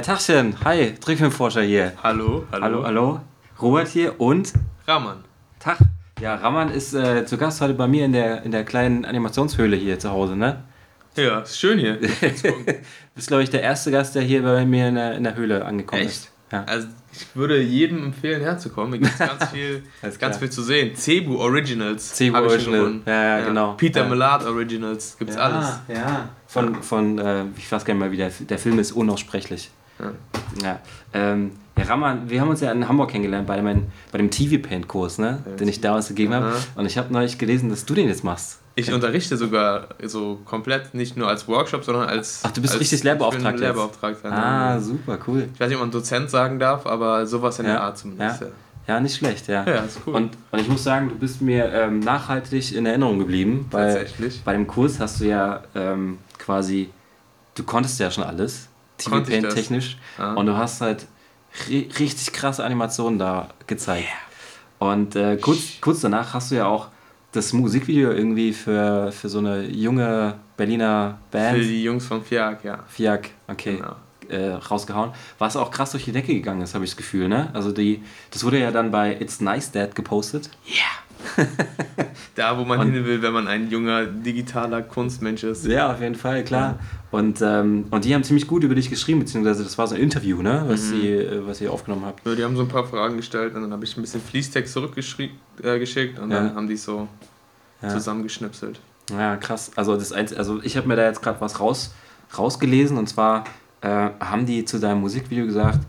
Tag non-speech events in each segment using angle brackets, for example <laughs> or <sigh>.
Ja, Tachchen. Hi, Trickfilmforscher hier. Hallo, hallo. Hallo, hallo. Robert hier und Raman. Tag. Ja, Raman ist äh, zu Gast heute bei mir in der, in der kleinen Animationshöhle hier zu Hause, ne? Ja, ist schön hier. Du <laughs> bist, glaube ich, der erste Gast, der hier bei mir in der, in der Höhle angekommen Echt? ist. Ja. Also ich würde jedem empfehlen, herzukommen. Hier gibt ganz viel, <laughs> ganz klar. viel zu sehen. Cebu Originals. Cebu hab ich schon Original. gefunden. Ja, ja, genau. Peter Ja. Millard Originals. Gibt's ja, alles. Ja. Von, von äh, ich weiß gar nicht mal, wie der, der Film ist, unaussprechlich. Ja. Ja. Ähm, ja, Raman, wir haben uns ja in Hamburg kennengelernt bei dem, bei dem TV-Paint-Kurs, ne? den ich damals gegeben habe. Und ich habe neulich gelesen, dass du den jetzt machst. Ich unterrichte sogar so komplett, nicht nur als Workshop, sondern als. Ach, du bist als, richtig ich bin Lehrbeauftragter. Lehrbeauftragter. Ah, super, cool. Ich weiß nicht, ob man Dozent sagen darf, aber sowas in der Ja, Art zumindest. ja. Ja, nicht schlecht, ja. Ja, ist cool. Und, und ich muss sagen, du bist mir ähm, nachhaltig in Erinnerung geblieben, weil Tatsächlich. bei dem Kurs hast du ja ähm, quasi, du konntest ja schon alles, Konnte ich TV-Paint das? technisch, Ah. und du hast halt ri richtig krasse Animationen da gezeigt. Und äh, kurz, kurz danach hast du ja auch das Musikvideo irgendwie für, für so eine junge Berliner Band, Für die Jungs von FIAC, ja. Fiak, okay, Genau. äh, rausgehauen, was auch krass durch die Decke gegangen ist, habe ich das Gefühl, ne? Also die, das wurde ja dann bei It's Nice Dad gepostet. <laughs> Da, wo man Und- hin will, wenn man ein junger digitaler Kunstmensch ist. Ja, auf jeden Fall, klar. Und, ähm, und die haben ziemlich gut über dich geschrieben, beziehungsweise das war so ein Interview, ne? Was, Mhm. sie, äh, was ihr aufgenommen habt. Ja, die haben so ein paar Fragen gestellt und dann habe ich ein bisschen Fließtext zurückgeschickt äh, und Ja. dann haben die so Ja. zusammengeschnipselt. Ja, krass. Also das Einz also ich habe mir da jetzt gerade was raus, rausgelesen und zwar äh, haben die zu deinem Musikvideo gesagt,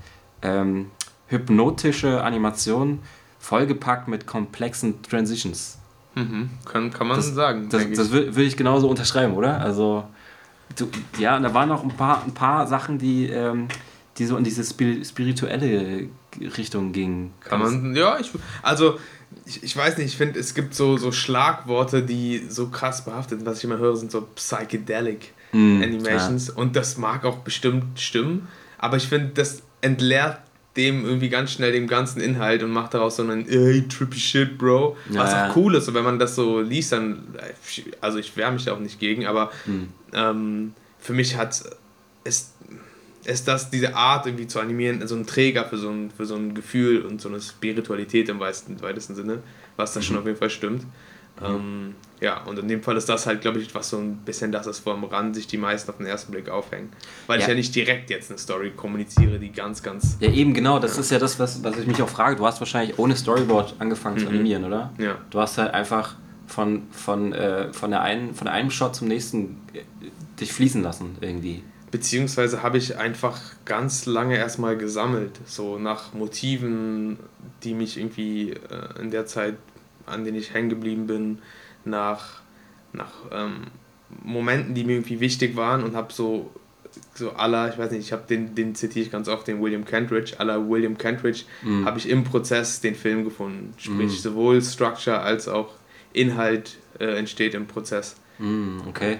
ähm, hypnotische Animation vollgepackt mit komplexen Transitions. Mhm. Kann, kann man Das- sagen. Das, das würde ich genauso unterschreiben, oder? Also, du, ja, da waren noch ein paar, ein paar Sachen, die, ähm, die so in diese spiri- spirituelle Richtung gingen. Kann man, ja, ich, also ich, ich weiß nicht, ich finde, es gibt so, so Schlagworte, die so krass behaftet sind. Was ich immer höre, sind so psychedelic Mm, Animations und das mag auch bestimmt stimmen, aber ich finde, das entleert dem irgendwie ganz schnell dem ganzen Inhalt und macht daraus so einen ey, trippy shit, Bro. Ja, Was auch cool ist, und wenn man das so liest, dann, also ich wehre mich da auch nicht gegen, aber Hm. ähm, für mich hat ist, ist das diese Art irgendwie zu animieren, so ein Träger für so ein, für so ein Gefühl und so eine Spiritualität im weitesten, weitesten Sinne, was da schon auf jeden Fall stimmt. Ähm, ja, und in dem Fall ist das halt, glaube ich, was so ein bisschen das ist, am Rand sich die meisten auf den ersten Blick aufhängen. Weil ich Ja. ja nicht direkt jetzt eine Story kommuniziere, die ganz, ganz. Ja, eben genau, das ist ja das, was, was ich mich auch frage. Du hast wahrscheinlich ohne Storyboard angefangen zu Mhm. animieren, oder? Ja. Du hast halt einfach von, von, äh, von, der einen, von einem Shot zum nächsten äh, dich fließen lassen, irgendwie. Beziehungsweise habe ich einfach ganz lange erstmal gesammelt, so nach Motiven, die mich irgendwie äh, in der Zeit, an denen ich hängen geblieben bin, nach, nach ähm, Momenten, die mir irgendwie wichtig waren und habe so, so aller, ich weiß nicht, ich habe den, den zitiere ich ganz oft, den William Kentridge, aller William Kentridge, Mhm. habe ich im Prozess den Film gefunden. Sprich, Mhm. sowohl Structure als auch Inhalt äh, entsteht im Prozess. Mm, okay.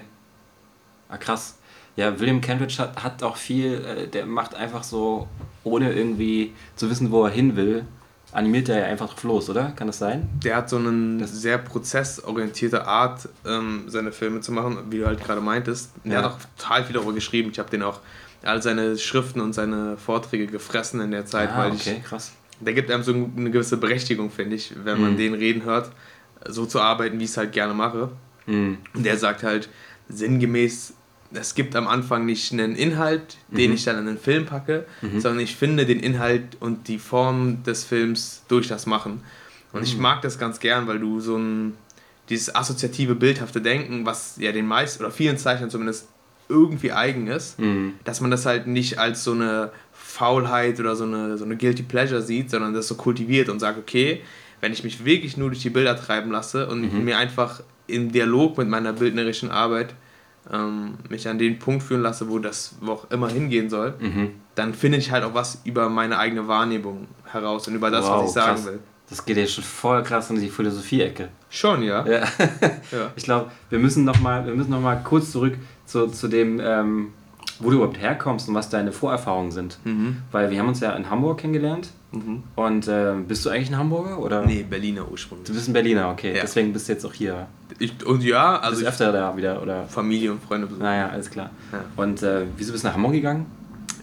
Ah, krass. Ja, William Kentridge hat, hat auch viel, äh, der macht einfach so, ohne irgendwie zu wissen, wo er hin will, animiert er ja einfach drauf los, oder? Kann das sein? Der hat so eine sehr prozessorientierte Art, ähm, seine Filme zu machen, wie du halt gerade meintest. Der Ja. hat auch total viel darüber geschrieben. Ich habe den auch all seine Schriften und seine Vorträge gefressen in der Zeit, ah, weil okay, ich, krass. der gibt einem so eine gewisse Berechtigung, finde ich, wenn man Mhm. den reden hört, so zu arbeiten, wie ich es halt gerne mache. Mm, Und der sagt halt sinngemäß, es gibt am Anfang nicht einen Inhalt, den Mhm. ich dann in den Film packe, sondern ich finde den Inhalt und die Form des Films durch das Machen. Und ich Mhm. mag das ganz gern, weil du so ein, dieses assoziative, bildhafte Denken, was ja den meisten oder vielen Zeichnern zumindest irgendwie eigen ist, mm, dass man das halt nicht als so eine Faulheit oder so eine, so eine Guilty Pleasure sieht, sondern das so kultiviert und sagt, okay, wenn ich mich wirklich nur durch die Bilder treiben lasse und Mhm. mir einfach im Dialog mit meiner bildnerischen Arbeit ähm, mich an den Punkt führen lasse, wo das wo auch immer hingehen soll, mhm. dann finde ich halt auch was über meine eigene Wahrnehmung heraus und über das, Wow, was ich sagen krass. will. Das geht ja schon voll krass in die Philosophie-Ecke. Schon, ja. Ja. <laughs> Ja. Ich glaube, wir müssen noch mal, wir müssen noch mal kurz zurück zu, zu dem, ähm, wo du überhaupt herkommst und was deine Vorerfahrungen sind. Mhm. Weil wir haben uns ja in Hamburg kennengelernt. Mhm. Und äh, bist du eigentlich ein Hamburger oder? Nee, Berliner Du ursprünglich. bist ein Berliner, okay. Ja. Deswegen bist du jetzt auch hier. Ich, und ja, Also also bist ich, öfter da wieder oder? Familie und Freunde besuchen. Naja, alles klar. Ja. Und äh, wieso bist du nach Hamburg gegangen?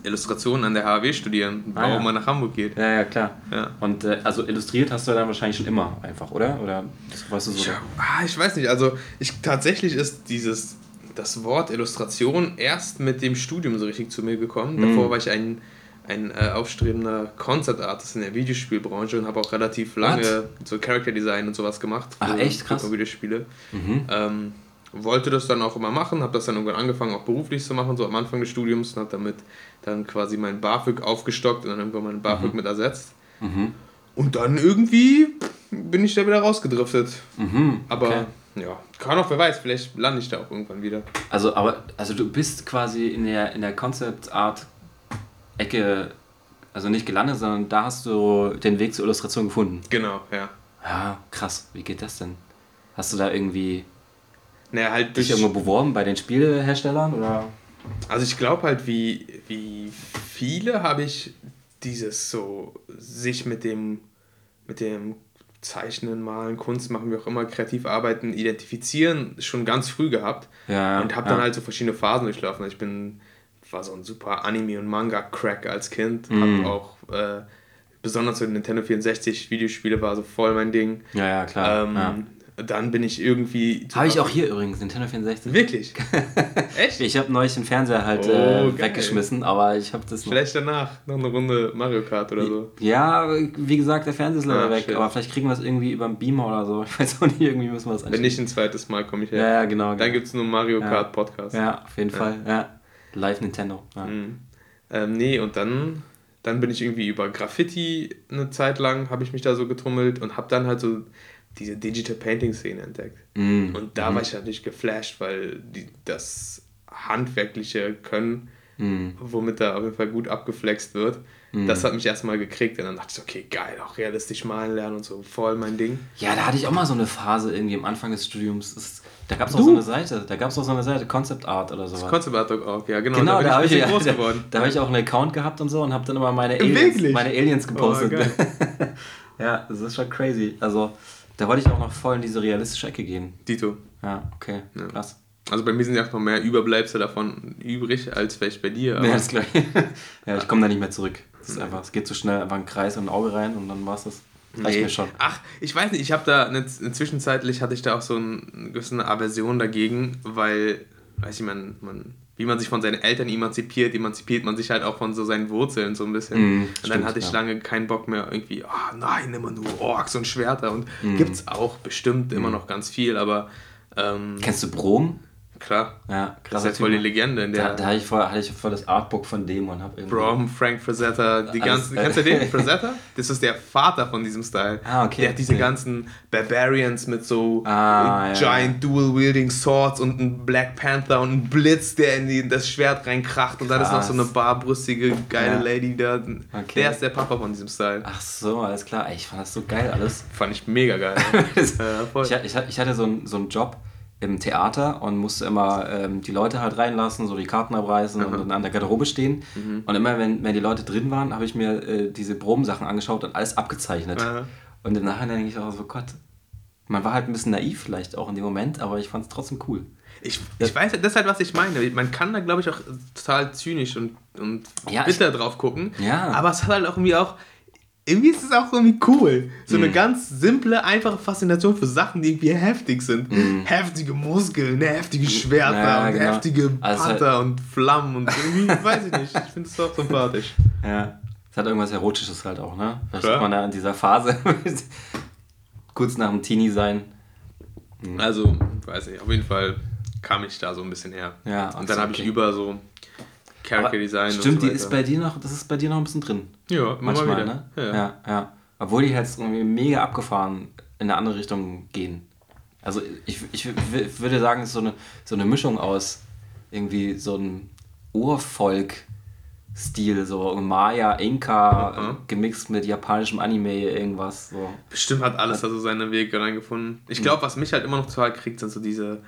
Illustration an der HAW studieren, Ah, warum ja. man nach Hamburg geht. Ja, ja, klar. Ja. Und äh, also illustriert hast du dann wahrscheinlich schon immer einfach, oder? Oder das, weißt du so? Ich, ah, ich weiß nicht, also ich, tatsächlich ist dieses, das Wort Illustration erst mit dem Studium so richtig zu mir gekommen. Mhm. Davor war ich ein, ein äh, aufstrebender Concept Artist in der Videospielbranche und habe auch relativ lange so Character Design und sowas gemacht. Ach, echt? Krass. Videospiele. Mhm. Ähm, wollte das dann auch immer machen, habe das dann irgendwann angefangen, auch beruflich zu machen, so am Anfang des Studiums und habe damit dann quasi mein BAföG aufgestockt und dann irgendwann mein BAföG mit ersetzt. Mhm. Und dann irgendwie bin ich da wieder rausgedriftet. Mhm. Aber okay. ja, kann auch, wer weiß, vielleicht lande ich da auch irgendwann wieder. Also, aber, also du bist quasi in der, in der Concept Art Ecke, also nicht gelandet, sondern da hast du den Weg zur Illustration gefunden. Genau, ja. Ja, krass. Wie geht das denn? Hast du da irgendwie Naja, halt dich durch, irgendwo beworben bei den Spieleherstellern oder? also ich glaube halt, wie, wie viele habe ich dieses so, sich mit dem, mit dem Zeichnen, Malen, Kunst machen, wie auch immer, kreativ arbeiten, identifizieren, schon ganz früh gehabt. Ja. und habe ja. dann halt so verschiedene Phasen durchlaufen. Ich bin, war so ein super Anime- und Manga-Crack als Kind. Mhm. Hab auch, äh, besonders so Nintendo 64 Videospiele war so voll mein Ding. Ja, ja, klar. Ähm, ja. Dann bin ich irgendwie. Habe ich auch hier übrigens, Nintendo 64. Wirklich? <laughs> Echt? Ich habe neulich den Fernseher halt Oh, äh, weggeschmissen, aber ich habe das noch. Vielleicht danach noch eine Runde Mario Kart oder so. Ja, wie gesagt, der Fernseher ist leider Ah, weg, shit. aber vielleicht kriegen wir es irgendwie über einen Beamer oder so. <laughs> Ich weiß auch nicht, irgendwie müssen wir das Wenn nicht ein zweites Mal komme ich her. Ja, ja, genau. Dann genau. gibt es nur Mario Ja. Kart Podcast. Ja, auf jeden Fall. Ja. Live Nintendo. Ja. Mhm. Ähm, nee, und dann, dann bin ich irgendwie über Graffiti eine Zeit lang, habe ich mich da so getummelt und habe dann halt so diese Digital Painting Szene entdeckt. Mhm. Und da war ich natürlich geflasht, weil die, das handwerkliche Können, Mhm. womit da auf jeden Fall gut abgeflext wird, Mhm. das hat mich erstmal gekriegt. Und dann dachte ich, okay, geil, auch realistisch malen lernen und so, voll mein Ding. Ja, da hatte ich auch mal so eine Phase irgendwie am Anfang des Studiums. Das, da gab es auch so eine Seite. Da gab es auch so eine Seite, Concept Art oder sowas. Concept Art auch, ja, genau. Genau, da <laughs> da habe ich, ja, da, da habe ich auch einen Account gehabt und so und habe dann immer meine Aliens, meine Aliens gepostet. Oh, <laughs> ja, das ist schon crazy. Also, da wollte ich auch noch voll in diese realistische Ecke gehen. Dito. Ja, okay, Ja. krass. Also bei mir sind ja auch noch mehr Überbleibsel davon übrig, als vielleicht bei dir. aber- Ja, das ist gleich. <laughs> ja, ich komme da nicht mehr zurück. Das ist einfach, es geht so schnell, einfach ein Kreis und ein Auge rein und dann war's das. Reicht Nee. schon. Ach, ich weiß nicht, ich habe da eine, eine zwischenzeitlich hatte ich da auch so ein- eine gewisse Aversion dagegen, weil, weiß ich, man, man, wie man sich von seinen Eltern emanzipiert, emanzipiert man sich halt auch von so seinen Wurzeln so ein bisschen. Mhm, und dann stimmt, hatte ich ja. lange keinen Bock mehr irgendwie, oh nein, immer nur Orks und Schwerter und Mhm. gibt's auch bestimmt immer noch ganz viel, aber ähm, Kennst du Brom? Klar, Ja, das krass. ist ja voll die Legende in Da, der da hatte ich, voll, hatte ich voll das Artbook von dem und hab irgendwie. Brom, Frank Frazetta, die Alles- ganzen, kennst du den, <laughs> Frazetta? Das ist der Vater von diesem Style. Ah, okay. Der hat diese Okay. ganzen Barbarians mit so Ah, äh, ja. giant dual-wielding Swords und ein Black Panther und ein Blitz, der in, die, das Schwert reinkracht und dann ist noch so eine barbrüstige, geile Ja. Lady da. Okay. Der ist der Papa von diesem Style. Ach so, alles klar. Ey, ich fand das so geil alles. Fand ich mega geil. Das- <laughs> ja, ich, ich, ich hatte so einen, so einen Job im Theater und musste immer ähm, die Leute halt reinlassen, so die Karten abreißen und dann an der Garderobe stehen. Mhm. Und immer, wenn, wenn die Leute drin waren, habe ich mir äh, diese Probensachen angeschaut und alles abgezeichnet. Ja. Und im Nachhinein denke ich auch so, Gott, man war halt ein bisschen naiv vielleicht auch in dem Moment, aber ich fand es trotzdem cool. Ich, ich weiß, das ist halt, was ich meine. Man kann da, glaube ich, auch total zynisch und, und Ja, bitter drauf gucken. Ja. Aber es hat halt auch irgendwie auch. Irgendwie ist es auch irgendwie cool. So Mhm. eine ganz simple, einfache Faszination für Sachen, die irgendwie heftig sind. Heftige Muskeln, heftige Schwerter Mhm. Ja, und genau. heftige Also halt- Panther und Flammen und irgendwie, weiß ich nicht. Ich finde es auch sympathisch. Ja. Es hat irgendwas Erotisches halt auch, ne? Vielleicht Klar. ist man da in dieser Phase <laughs> kurz nach dem Teenie sein. Also, weiß nicht, auf jeden Fall kam ich da so ein bisschen her. Ja, und dann so, habe ich okay. über so Character Design Stimmt, und so die ist bei dir noch, das ist bei dir noch ein bisschen drin. Ja, Manchmal, mal wieder. ne? Ja, Ja. ja. Obwohl die jetzt irgendwie mega abgefahren in eine andere Richtung gehen. Also ich, ich würde sagen, es ist so eine, so eine Mischung aus irgendwie so einem Urvolk-Stil, so Maya, Inka, Mhm. gemixt mit japanischem Anime, irgendwas. So. Bestimmt hat alles also seine Wege reingefunden. Ich glaube, was mich halt immer noch total kriegt, sind so diese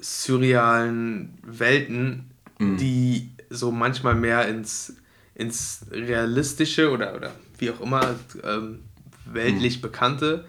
surrealen Welten, die so manchmal mehr ins, ins Realistische oder, oder wie auch immer ähm, weltlich Bekannte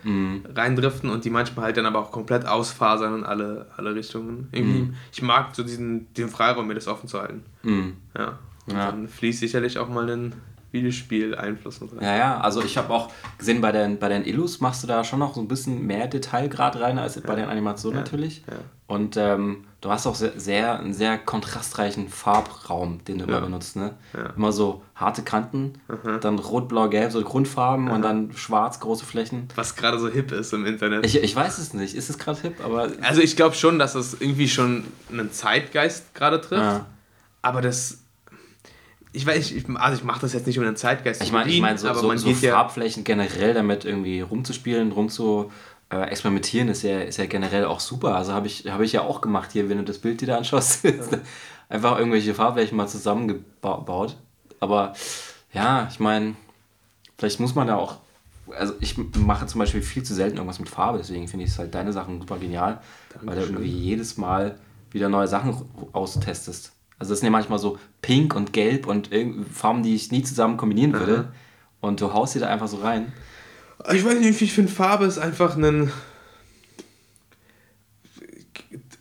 reindriften und die manchmal halt dann aber auch komplett ausfasern in alle, alle Richtungen. Irgendwie, Ich mag so diesen den Freiraum, mir das offen zu halten. Mhm. Ja. Ja. Dann fließt sicherlich auch mal ein Videospiel-Einfluss mit rein. Ja, ja, also ich habe auch gesehen, bei den, bei den Illus machst du da schon noch so ein bisschen mehr Detailgrad rein als ja. bei den Animationen ja. natürlich. Ja. Und ähm, du hast auch sehr, sehr, einen sehr kontrastreichen Farbraum, den du immer benutzt. Ne? Immer so harte Kanten, mhm. dann rot, blau, gelb, so Grundfarben und dann schwarz, große Flächen. Was gerade so hip ist im Internet. Ich, ich weiß es nicht. Ist es gerade hip? Aber also ich glaube schon, dass das irgendwie schon einen Zeitgeist gerade trifft. Aber das ich weiß, ich, also ich mache das jetzt nicht um den Zeitgeist ich meine, ich mein, so, aber so, man so Farbflächen ja generell damit irgendwie rumzuspielen, rum zu äh, experimentieren, ist ja, ist ja generell auch super. Also habe ich, hab ich ja auch gemacht hier, wenn du das Bild dir da anschaust. Ja. <laughs> Einfach irgendwelche Farbflächen mal zusammengebaut. Aber ja, ich meine, vielleicht muss man da auch. Also ich mache zum Beispiel viel zu selten irgendwas mit Farbe, deswegen finde ich es halt deine Sachen super genial, Dankeschön. weil du irgendwie jedes Mal wieder neue Sachen austestest. Also das sind ja manchmal so pink und gelb und Farben, die ich nie zusammen kombinieren würde. Aha. Und du haust sie da einfach so rein. Ich weiß nicht, ich finde Farbe ist einfach ein.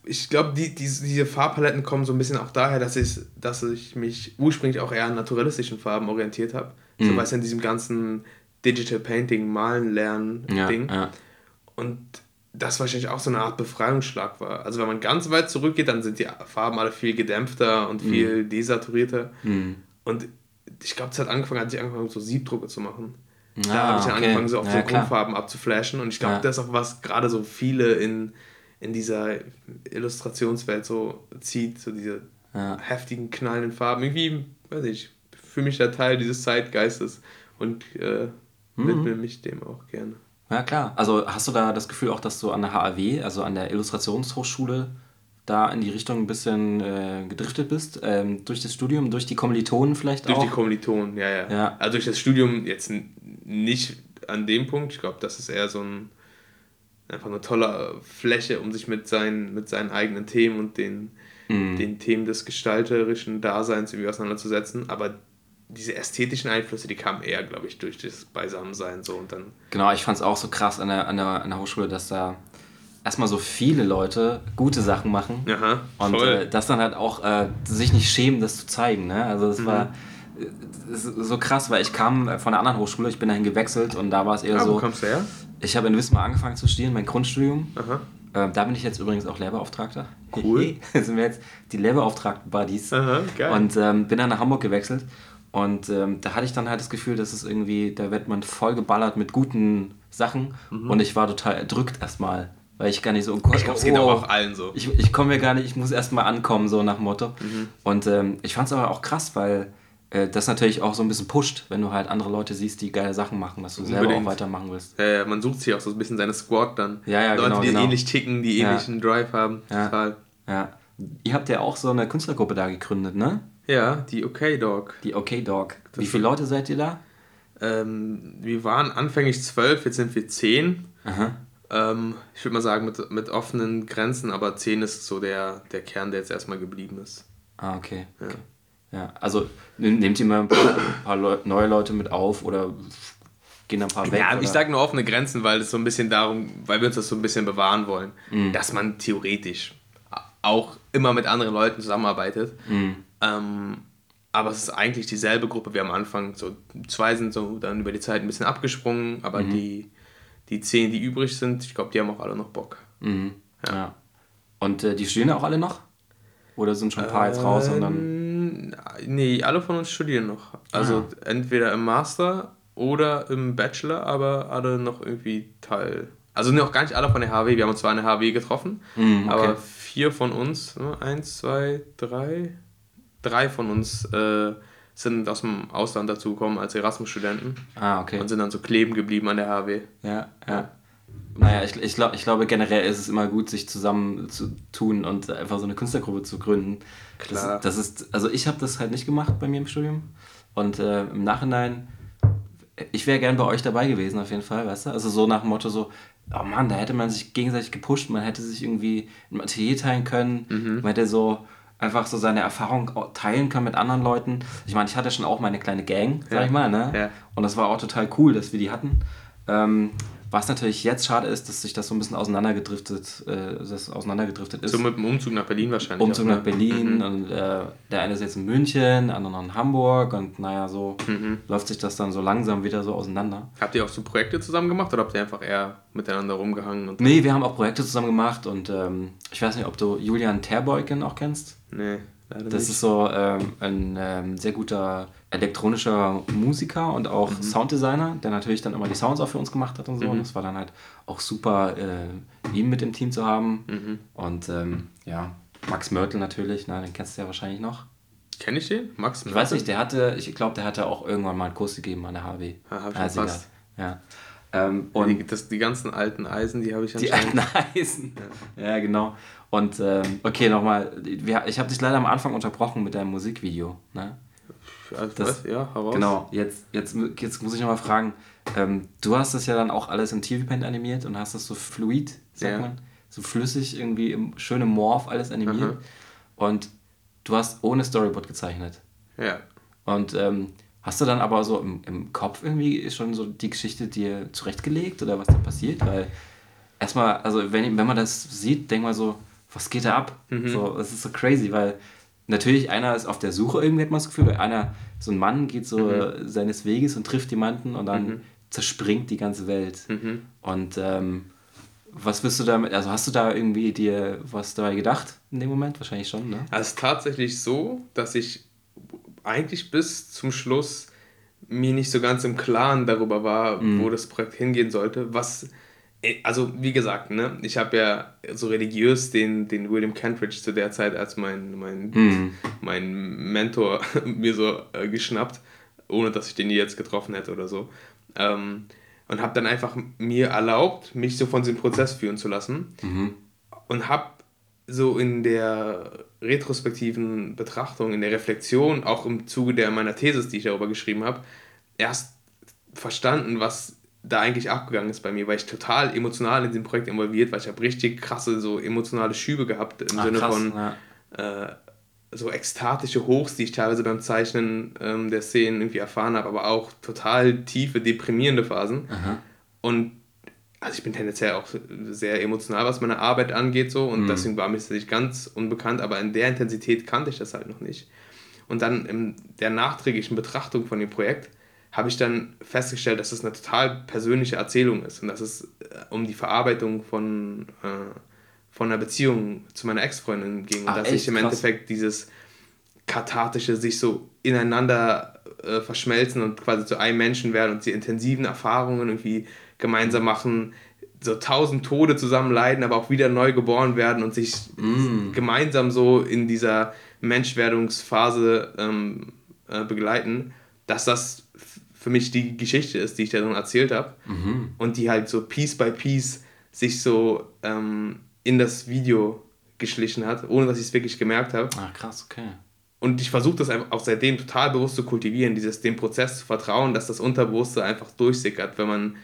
Ich glaube, die, die, diese Farbpaletten kommen so ein bisschen auch daher, dass ich, dass ich mich ursprünglich auch eher an naturalistischen Farben orientiert habe. Mhm. So was in diesem ganzen Digital Painting, Malen lernen ja, Ding. Ja. Und das wahrscheinlich auch so eine Art Befreiungsschlag war. Also wenn man ganz weit zurückgeht, dann sind die Farben alle viel gedämpfter und mhm. viel mhm. desaturierter. Mhm. Und ich glaube, es hat angefangen, als ich angefangen so Siebdrucke zu machen. Ah, da habe ich dann okay. angefangen, so auf ja, so Grundfarben abzuflashen. Und ich glaube, ja. das ist auch was gerade so viele in, in dieser Illustrationswelt so zieht, so diese ja. heftigen, knallenden Farben. Irgendwie, weiß ich, fühle mich da Teil dieses Zeitgeistes und äh, mhm. widme mich dem auch gerne. Ja, klar. Also hast du da das Gefühl auch, dass du an der HAW, also an der Illustrationshochschule, da in die Richtung ein bisschen äh, gedriftet bist? Ähm, durch das Studium, durch die Kommilitonen vielleicht durch auch? Durch die Kommilitonen, ja, ja, ja. Also durch das Studium jetzt nicht an dem Punkt. Ich glaube, das ist eher so ein einfach eine tolle Fläche, um sich mit seinen, mit seinen eigenen Themen und den, mm. den Themen des gestalterischen Daseins irgendwie auseinanderzusetzen. Aber diese ästhetischen Einflüsse, die kamen eher, glaube ich, durch das Beisammensein so und dann. Genau, ich fand es auch so krass an der, an, der, an der Hochschule, dass da erstmal so viele Leute gute Sachen machen Aha, und äh, das dann halt auch äh, sich nicht schämen, das zu zeigen. Ne? Also das mhm. war äh, so krass, weil ich kam von einer anderen Hochschule, ich bin dahin gewechselt und da war es eher ah, so. Wo kommst du her? Ich habe in Wismar angefangen zu studieren, mein Grundstudium. Aha. Äh, da bin ich jetzt übrigens auch Lehrbeauftragter. Cool. <laughs> sind wir jetzt die Lehrbeauftragten Buddies. Aha, geil. Und ähm, bin dann nach Hamburg gewechselt und ähm, da hatte ich dann halt das Gefühl, dass es irgendwie, da wird man voll geballert mit guten Sachen mhm. und ich war total erdrückt erstmal, weil ich gar nicht so... Ich glaube, es geht aber auch allen so. Ich, ich komme mir gar nicht, ich muss erstmal ankommen, so nach Motto. Mhm. Und ähm, ich fand es aber auch krass, weil äh, das natürlich auch so ein bisschen pusht, wenn du halt andere Leute siehst, die geile Sachen machen, dass du Unbedingt. selber auch weitermachen willst. Ja, ja, man sucht sich auch so ein bisschen seine Squad dann. Ja, ja, Leute, genau, die genau. ähnlich ticken, die ähnlichen ja. Drive haben. Ja. Total. Ja. Ihr habt ja auch so eine Künstlergruppe da gegründet, ne? Ja, die OK Dog. Die OK Dog. Wie viele Leute seid ihr da? Ähm, wir waren anfänglich zwölf, jetzt sind wir zehn. Ähm, ich würde mal sagen, mit, mit offenen Grenzen, aber zehn ist so der, der Kern, der jetzt erstmal geblieben ist. Ah, okay. Ja, okay. ja also nehmt ihr mal ein paar, paar Leu neue Leute mit auf oder gehen ein paar weg? Ja, oder? ich sage nur offene Grenzen, weil es so ein bisschen darum, weil wir uns das so ein bisschen bewahren wollen, mhm. dass man theoretisch auch immer mit anderen Leuten zusammenarbeitet. Mhm. Ähm, aber es ist eigentlich dieselbe Gruppe wie am Anfang. So zwei sind so dann über die Zeit ein bisschen abgesprungen, aber mhm. die, die zehn, die übrig sind, ich glaube, die haben auch alle noch Bock. Mhm. Ja. ja. Und äh, die studieren auch alle noch? Oder sind schon ein paar ähm, jetzt raus und dann. Ähm, nee, alle von uns studieren noch. Also ah. entweder im Master oder im Bachelor, aber alle noch irgendwie Teil. Also noch gar nicht alle von der HW. Wir haben uns zwar eine HW getroffen, mhm, okay. aber vier von uns, ne? eins, zwei, drei, drei von uns äh, sind aus dem Ausland dazugekommen als Erasmus-Studenten. Ah, okay. Und sind dann so kleben geblieben an der HW. Ja, ja. Naja, ich, ich, glaub, ich glaube generell ist es immer gut, sich zusammen zu tun und einfach so eine Künstlergruppe zu gründen. Klar. Das, das ist, also ich habe das halt nicht gemacht bei mir im Studium. Und äh, im Nachhinein, ich wäre gern bei euch dabei gewesen auf jeden Fall, weißt du? Also so nach dem Motto so, oh Mann, da hätte man sich gegenseitig gepusht, man hätte sich irgendwie ein Atelier teilen können, mhm. man hätte so einfach so seine Erfahrung teilen kann mit anderen Leuten. Ich meine, ich hatte schon auch meine kleine Gang, sag ja. ich mal, ne? Ja. Und das war auch total cool, dass wir die hatten. Ähm, was natürlich jetzt schade ist, dass sich das so ein bisschen auseinandergedriftet, äh, das auseinandergedriftet ist. So mit dem Umzug nach Berlin wahrscheinlich. Umzug auch, nach ne? Berlin mhm. und äh, der eine ist jetzt in München, der andere noch in Hamburg und naja, so mhm. läuft sich das dann so langsam wieder so auseinander. Habt ihr auch so Projekte zusammen gemacht oder habt ihr einfach eher miteinander rumgehangen? Und nee, wir haben auch Projekte zusammen gemacht und ähm, ich weiß nicht, ob du Julian Terbeuken auch kennst. Nee. Leider das nicht. ist so ähm, ein ähm, sehr guter elektronischer Musiker und auch mhm. Sounddesigner, der natürlich dann immer die Sounds auch für uns gemacht hat und so. Mhm. Und das war dann halt auch super, äh, ihn mit im Team zu haben. Mhm. Und ähm, ja, Max Mörtel natürlich, ne, den kennst du ja wahrscheinlich noch. Kenn ich den? Max Mörtel? Ich weiß nicht, der hatte, ich glaube, der hatte auch irgendwann mal einen Kurs gegeben an der HW. Ja, hab ich also, Ja. Ähm, und die, das, die ganzen alten Eisen, die habe ich anscheinend. Die alten Eisen. Ja, ja genau. Und ähm, okay, nochmal, ich habe dich leider am Anfang unterbrochen mit deinem Musikvideo. Ne? Also das, was? Ja, heraus. Genau, jetzt, jetzt, jetzt muss ich nochmal fragen, ähm, du hast das ja dann auch alles in TV-Paint animiert und hast das so fluid, sagt ja. man, so flüssig irgendwie im schönen Morph alles animiert. Mhm. Und du hast ohne Storyboard gezeichnet. Ja. Und ähm, hast du dann aber so im, im Kopf irgendwie schon so die Geschichte dir zurechtgelegt oder was da passiert? Weil erstmal, also wenn, wenn man das sieht, denkt man so, was geht da ab? Mhm. So, das ist so crazy, weil natürlich einer ist auf der Suche, irgendwie hat man das Gefühl, einer, so ein Mann geht so mhm. seines Weges und trifft jemanden und dann mhm. zerspringt die ganze Welt. Mhm. Und ähm, was wirst du damit, also hast du da irgendwie dir was dabei gedacht in dem Moment? Wahrscheinlich schon, ne? Also es ist tatsächlich so, dass ich eigentlich bis zum Schluss mir nicht so ganz im Klaren darüber war, mhm. wo das Projekt hingehen sollte, was äh, also wie gesagt, ne, ich habe ja so religiös den, den William Kentridge zu der Zeit als mein, mein, mhm. mein Mentor <laughs> mir so äh, geschnappt, ohne dass ich den jetzt getroffen hätte oder so. Ähm, und habe dann einfach mir erlaubt, mich so von diesem Prozess führen zu lassen. Mhm. Und habe so in der retrospektiven Betrachtung, in der Reflexion, auch im Zuge der meiner Thesis, die ich darüber geschrieben habe, erst verstanden, was da eigentlich abgegangen ist bei mir, weil ich total emotional in dem Projekt involviert war. Ich habe richtig krasse so emotionale Schübe gehabt im Ach, Sinne krass, von ja. äh, so ekstatische Hochs, die ich teilweise beim Zeichnen ähm, der Szenen irgendwie erfahren habe, aber auch total tiefe, deprimierende Phasen. Aha. Und also ich bin tendenziell auch sehr emotional, was meine Arbeit angeht, so und mhm. deswegen war mir das nicht ganz unbekannt, aber in der Intensität kannte ich das halt noch nicht. Und dann in der nachträglichen Betrachtung von dem Projekt habe ich dann festgestellt, dass es eine total persönliche Erzählung ist und dass es äh, um die Verarbeitung von, äh, von einer Beziehung zu meiner Ex-Freundin ging. Ach, und dass echt? ich im Krass. Endeffekt dieses kathartische sich so ineinander äh, verschmelzen und quasi zu einem Menschen werden und die intensiven Erfahrungen irgendwie gemeinsam machen, so tausend Tode zusammen leiden, aber auch wieder neu geboren werden und sich mm. gemeinsam so in dieser Menschwerdungsphase ähm, äh, begleiten, dass das für mich die Geschichte ist, die ich da drin erzählt habe. Mhm. Und die halt so Piece by Piece sich so ähm, in das Video geschlichen hat, ohne dass ich es wirklich gemerkt habe. Ah, krass, okay. Und ich versuche das einfach auch seitdem total bewusst zu kultivieren, dieses dem Prozess zu vertrauen, dass das Unterbewusste einfach durchsickert, wenn man,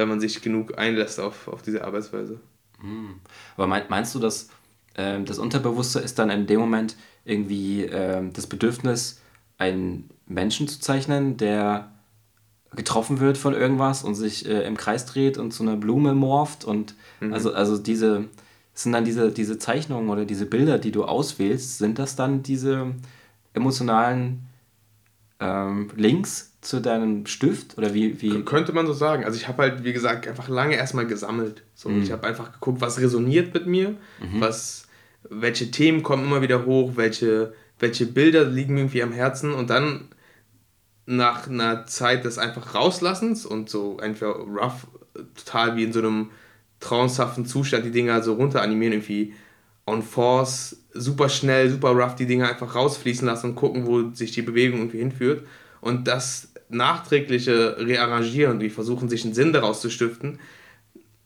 wenn man sich genug einlässt auf, auf diese Arbeitsweise. Mhm. Aber meinst du, dass äh, das Unterbewusste ist dann in dem Moment irgendwie äh, das Bedürfnis, einen Menschen zu zeichnen, der getroffen wird von irgendwas und sich äh, im Kreis dreht und zu einer Blume morpht und mhm. also, also diese sind dann diese, diese Zeichnungen oder diese Bilder, die du auswählst, sind das dann diese emotionalen ähm, Links zu deinem Stift oder wie, wie? Könnte man so sagen. Also ich habe halt, wie gesagt, einfach lange erstmal gesammelt. So, mhm. Ich habe einfach geguckt, was resoniert mit mir, mhm. was, welche Themen kommen immer wieder hoch, welche, welche Bilder liegen mir irgendwie am Herzen und dann nach einer Zeit des einfach Rauslassens und so einfach rough, total wie in so einem trauenshaften Zustand die Dinger so runter animieren, irgendwie on force, super schnell, super rough die Dinger einfach rausfließen lassen und gucken, wo sich die Bewegung irgendwie hinführt. Und das nachträgliche Rearrangieren die versuchen, sich einen Sinn daraus zu stiften,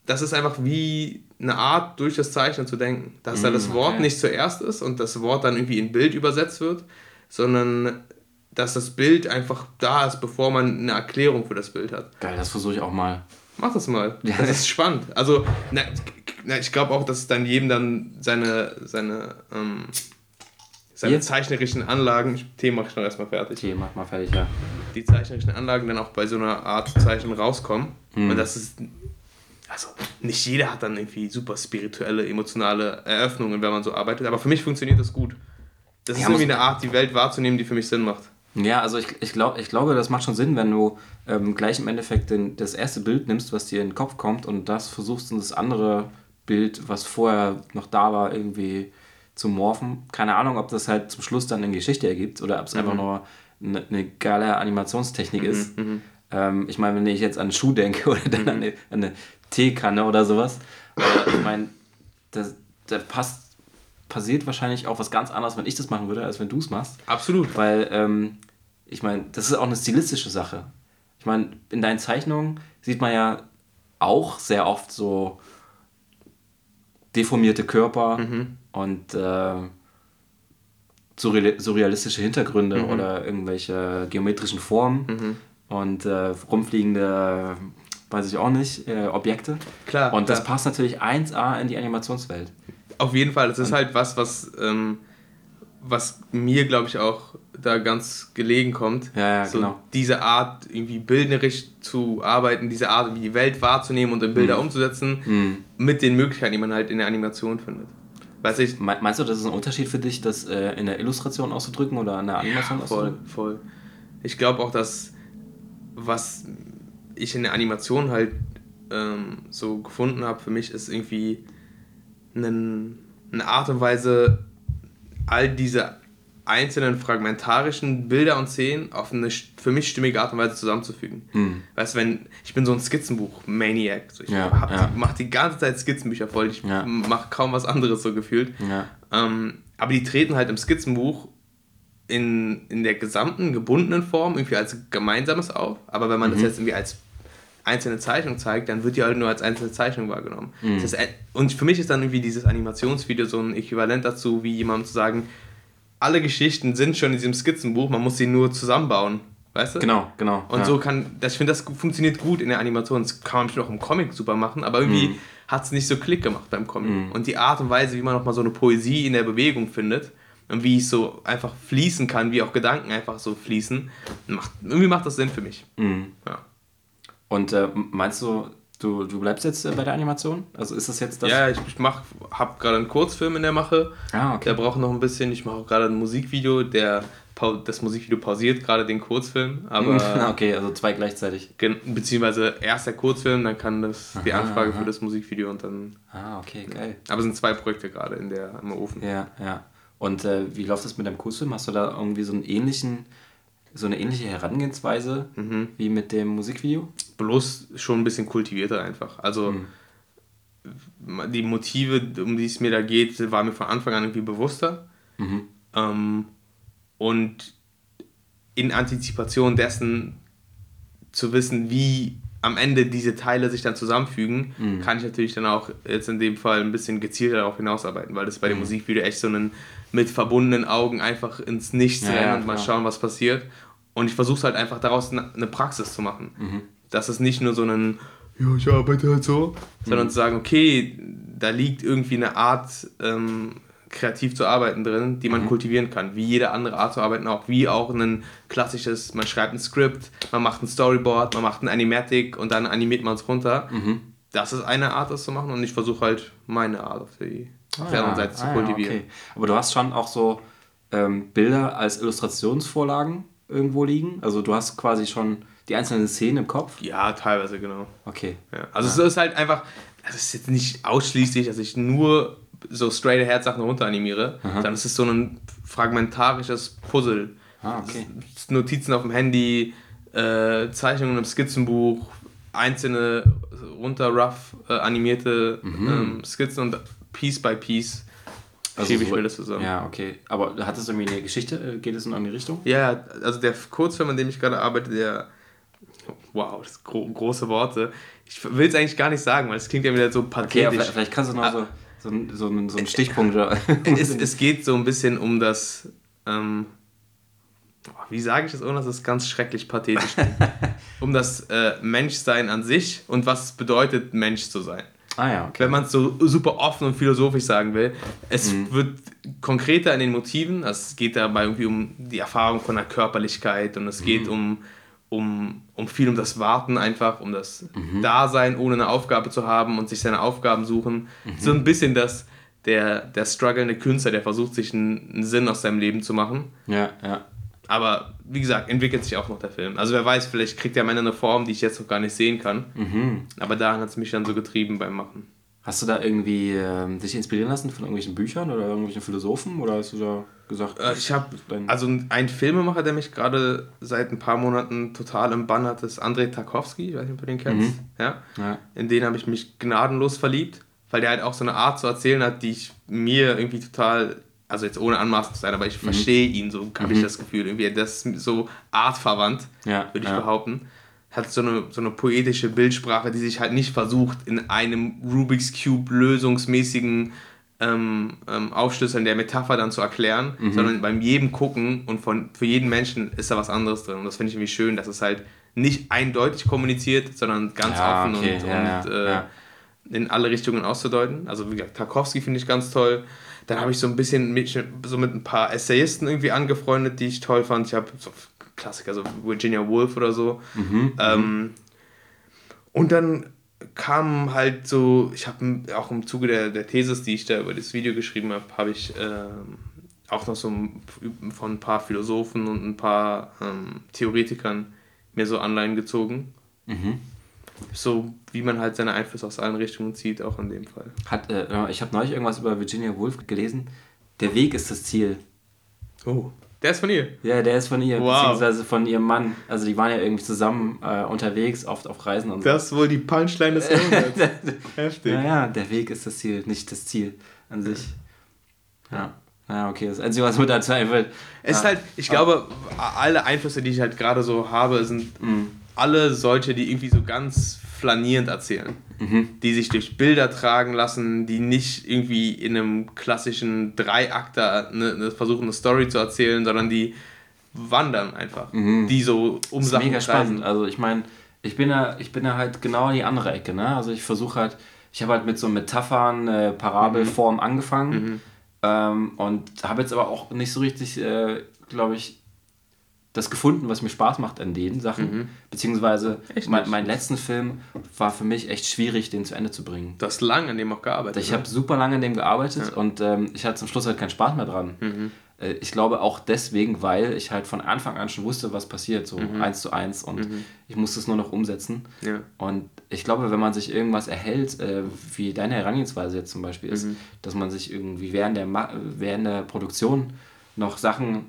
das ist einfach wie eine Art, durch das Zeichnen zu denken. Dass mm, da das Wort okay. nicht zuerst ist und das Wort dann irgendwie in Bild übersetzt wird, sondern dass das Bild einfach da ist, bevor man eine Erklärung für das Bild hat. Geil, das versuche ich auch mal. Mach das mal. Ja. Das ist spannend. Also, na, na ich glaube auch, dass dann jedem dann seine, seine ähm, seine Hier? zeichnerischen Anlagen, Tee mache ich noch erstmal fertig. Tee mach mal fertig, ja. Die zeichnerischen Anlagen dann auch bei so einer Art Zeichen rauskommen. Mhm. Und das ist, also nicht jeder hat dann irgendwie super spirituelle, emotionale Eröffnungen, wenn man so arbeitet, aber für mich funktioniert das gut. Das ja, ist irgendwie eine Art, die Welt wahrzunehmen, die für mich Sinn macht. Ja, also ich, ich, glaub, ich glaube, das macht schon Sinn, wenn du ähm, gleich im Endeffekt den, das erste Bild nimmst, was dir in den Kopf kommt und das versuchst in das andere Bild, was vorher noch da war, irgendwie zu morphen. Keine Ahnung, ob das halt zum Schluss dann eine Geschichte ergibt oder ob es mhm. einfach nur eine, eine, geile Animationstechnik mhm, ist. Mhm. Ähm, ich meine, wenn ich jetzt an einen Schuh denke <laughs> oder dann an eine, an eine Teekanne oder sowas, ich meine, da passt passiert wahrscheinlich auch was ganz anderes, wenn ich das machen würde, als wenn du es machst. Absolut. Weil, ähm, ich meine, das ist auch eine stilistische Sache. Ich meine, in deinen Zeichnungen sieht man ja auch sehr oft so deformierte Körper mhm. Und äh, surrealistische Hintergründe mhm. oder irgendwelche geometrischen Formen mhm. und äh, rumfliegende, weiß ich auch nicht, äh, Objekte. Klar. Und das passt natürlich 1A in die Animationswelt. Auf jeden Fall, das ist halt was, was, ähm, was mir, glaube ich, auch da ganz gelegen kommt. Ja, ja so genau. Diese Art, irgendwie bildnerisch zu arbeiten, diese Art, wie die Welt wahrzunehmen und in Bilder mhm. umzusetzen, mhm. mit den Möglichkeiten, die man halt in der Animation findet. Weiß ich, Meinst du, das ist ein Unterschied für dich, das äh, in der Illustration auszudrücken oder in der Animation ja, voll, voll. Ich glaube auch, dass was ich in der Animation halt ähm, so gefunden habe, für mich ist irgendwie einen, eine Art und Weise, all diese einzelnen fragmentarischen Bilder und Szenen auf eine für mich stimmige Art und Weise zusammenzufügen. Mhm. Weißt du, wenn ich bin so ein Skizzenbuch-Maniac. So ich ja, ja. mache die ganze Zeit Skizzenbücher voll. Ich ja. mache kaum was anderes so gefühlt. Ähm, aber die treten halt im Skizzenbuch in, in der gesamten gebundenen Form irgendwie als Gemeinsames auf. Aber wenn man mhm. das jetzt irgendwie als einzelne Zeichnung zeigt, dann wird die halt nur als einzelne Zeichnung wahrgenommen. Mhm. Das heißt, und für mich ist dann irgendwie dieses Animationsvideo so ein Äquivalent dazu, wie jemandem zu sagen, alle Geschichten sind schon in diesem Skizzenbuch, man muss sie nur zusammenbauen. Weißt du? Genau, genau. Und ja. so kann, das, ich finde, das funktioniert gut in der Animation. Das kann man bestimmt auch im Comic super machen, aber irgendwie mhm. hat es nicht so Klick gemacht beim Comic. Mhm. Und die Art und Weise, wie man nochmal so eine Poesie in der Bewegung findet und wie es so einfach fließen kann, wie auch Gedanken einfach so fließen, macht, irgendwie macht das Sinn für mich. Mhm. Ja. Und äh, meinst du, du, du bleibst jetzt äh, bei der Animation? Also ist das jetzt das? Ja, ich, ich habe gerade einen Kurzfilm in der Mache. Ah, okay. Der braucht noch ein bisschen. Ich mache auch gerade ein Musikvideo, der das Musikvideo pausiert gerade den Kurzfilm, aber <laughs> okay, also zwei gleichzeitig. Beziehungsweise erst der Kurzfilm, dann kann das aha, die Anfrage aha. für das Musikvideo und dann. Ah, okay, geil. Aber es sind zwei Projekte gerade in der im Ofen. Ja, ja. Und äh, wie läuft das mit deinem Kurzfilm? Hast du da irgendwie so einen ähnlichen so eine ähnliche Herangehensweise mhm. wie mit dem Musikvideo? Bloß schon ein bisschen kultivierter einfach. Also mhm. die Motive, um die es mir da geht, waren mir von Anfang an irgendwie bewusster. Mhm. Ähm, und in Antizipation dessen zu wissen, wie am Ende diese Teile sich dann zusammenfügen, mhm. kann ich natürlich dann auch jetzt in dem Fall ein bisschen gezielter darauf hinausarbeiten, weil das bei dem mhm. Musikvideo echt so ein mit verbundenen Augen einfach ins Nichts ja, rennen ja, und mal schauen, was passiert. Und ich versuche es halt einfach daraus eine Praxis zu machen. Mhm. Dass es nicht nur so ein, ja, ich arbeite halt so, sondern mhm. zu sagen, okay, da liegt irgendwie eine Art, ähm, kreativ zu arbeiten drin, die man mhm. kultivieren kann. Wie jede andere Art zu arbeiten auch. Wie auch ein klassisches, man schreibt ein Skript, man macht ein Storyboard, man macht ein Animatic und dann animiert man es runter. Mhm. Das ist eine Art, das zu machen und ich versuche halt meine Art auf, die, auf ah, der anderen Seite ah, zu kultivieren. Ja, okay. Aber du hast schon auch so ähm, Bilder als Illustrationsvorlagen irgendwo liegen? Also du hast quasi schon die einzelnen Szenen im Kopf? Ja, teilweise, genau. Okay. Ja. Also ja. es ist halt einfach, es ist jetzt nicht ausschließlich, dass ich nur so straight ahead Sachen runter animiere, Aha. sondern es ist so ein fragmentarisches Puzzle. Ah, okay. Notizen auf dem Handy, äh, Zeichnungen im Skizzenbuch, einzelne runter rough äh, animierte mhm. ähm, Skizzen und Piece by Piece also schiebe ich mir das zusammen. Ja, okay. Aber hat es irgendwie eine Geschichte? Äh, geht es in eine Richtung? Ja, also der Kurzfilm, an dem ich gerade arbeite, der. Wow, das gro große Worte. Ich will es eigentlich gar nicht sagen, weil es klingt ja wieder so pathetisch. Okay, vielleicht kannst du noch so, so, so, einen, so einen Stichpunkt. <laughs> es, es geht so ein bisschen um das. Ähm, wie sage ich das, ohne dass es ganz schrecklich pathetisch ist? <laughs> um das äh, Menschsein an sich und was es bedeutet, Mensch zu sein. Ah ja, okay. Wenn man es so super offen und philosophisch sagen will. Es mhm. wird konkreter in den Motiven. Also es geht dabei irgendwie um die Erfahrung von der Körperlichkeit und es geht mhm. um, um, um viel um das Warten einfach, um das mhm. Dasein, ohne eine Aufgabe zu haben und sich seine Aufgaben suchen. Mhm. So ein bisschen das, der, der strugglende Künstler, der versucht, sich einen, einen Sinn aus seinem Leben zu machen. Ja, ja. Aber wie gesagt, entwickelt sich auch noch der Film. Also wer weiß, vielleicht kriegt er am Ende eine Form, die ich jetzt noch gar nicht sehen kann. Mhm. Aber daran hat es mich dann so getrieben beim Machen. Hast du da irgendwie äh, dich inspirieren lassen von irgendwelchen Büchern oder irgendwelchen Philosophen? Oder hast du da gesagt? Äh, ich habe also ein Filmemacher, der mich gerade seit ein paar Monaten total im Bann hat, ist Andrei Tarkovsky. Ich weiß nicht, ob du den kennst. Mhm. Ja? ja? In den habe ich mich gnadenlos verliebt, weil der halt auch so eine Art zu erzählen hat, die ich mir irgendwie total also jetzt ohne anmaßend zu sein, aber ich mhm. verstehe ihn, so habe mhm. ich das Gefühl. Irgendwie, das ist so artverwandt, ja, würde ich ja. behaupten. Hat so eine, so eine poetische Bildsprache, die sich halt nicht versucht, in einem Rubik's Cube lösungsmäßigen ähm, ähm, Aufschlüsseln der Metapher dann zu erklären, mhm. sondern beim jedem Gucken und von, für jeden Menschen ist da was anderes drin. Und das finde ich irgendwie schön, dass es halt nicht eindeutig kommuniziert, sondern ganz ja, offen okay. und, und äh, in alle Richtungen auszudeuten. Also wie gesagt, Tarkovsky finde ich ganz toll. Dann habe ich so ein bisschen mit, so mit ein paar Essayisten irgendwie angefreundet, die ich toll fand. Ich habe so Klassiker, so Virginia Woolf oder so. Mhm, ähm, und dann kam halt so, ich habe auch im Zuge der, der Thesis, die ich da über das Video geschrieben habe, habe ich äh, auch noch so von ein paar Philosophen und ein paar ähm, Theoretikern mir so Anleihen gezogen. Mhm so wie man halt seine Einflüsse aus allen Richtungen zieht, auch in dem Fall. Hat, äh, ich habe neulich irgendwas über Virginia Woolf gelesen. Der Weg ist das Ziel. Oh, der ist von ihr? Ja, der ist von ihr, wow. beziehungsweise von ihrem Mann. Also die waren ja irgendwie zusammen äh, unterwegs, oft auf Reisen und so. Das ist wohl die Punchline des Jahrhunderts. <laughs> Heftig. Naja, der Weg ist das Ziel, nicht das Ziel an sich. Ja. Ja, okay, das Einzige, was mir dazu einfällt. Es ist halt, ich glaube, alle Einflüsse, die ich halt gerade so habe, sind mhm alle solche, die irgendwie so ganz flanierend erzählen. Mhm. Die sich durch Bilder tragen lassen, die nicht irgendwie in einem klassischen Dreiakter eine, eine versuchen, eine Story zu erzählen, sondern die wandern einfach. Mhm. Die so um das ist Sachen mega spannend. Also ich meine, ich bin ja, ich bin ja halt genau in die andere Ecke. Ne? Also ich versuche halt, ich habe halt mit so Metaphern, äh, Parabelform mhm. angefangen mhm. ähm, und habe jetzt aber auch nicht so richtig, äh, glaube ich, das gefunden, was mir Spaß macht an den Sachen. Mhm. Beziehungsweise mein, mein letzten Film war für mich echt schwierig, den zu Ende zu bringen. Du hast lange an dem auch gearbeitet. Ich ne? habe super lange an dem gearbeitet ja. und ähm, ich hatte zum Schluss halt keinen Spaß mehr dran. Mhm. Äh, ich glaube auch deswegen, weil ich halt von Anfang an schon wusste, was passiert, so mhm. eins zu eins und mhm. ich musste es nur noch umsetzen. Ja. Und ich glaube, wenn man sich irgendwas erhält, äh, wie deine Herangehensweise jetzt zum Beispiel ist, mhm. dass man sich irgendwie während der, während der Produktion noch Sachen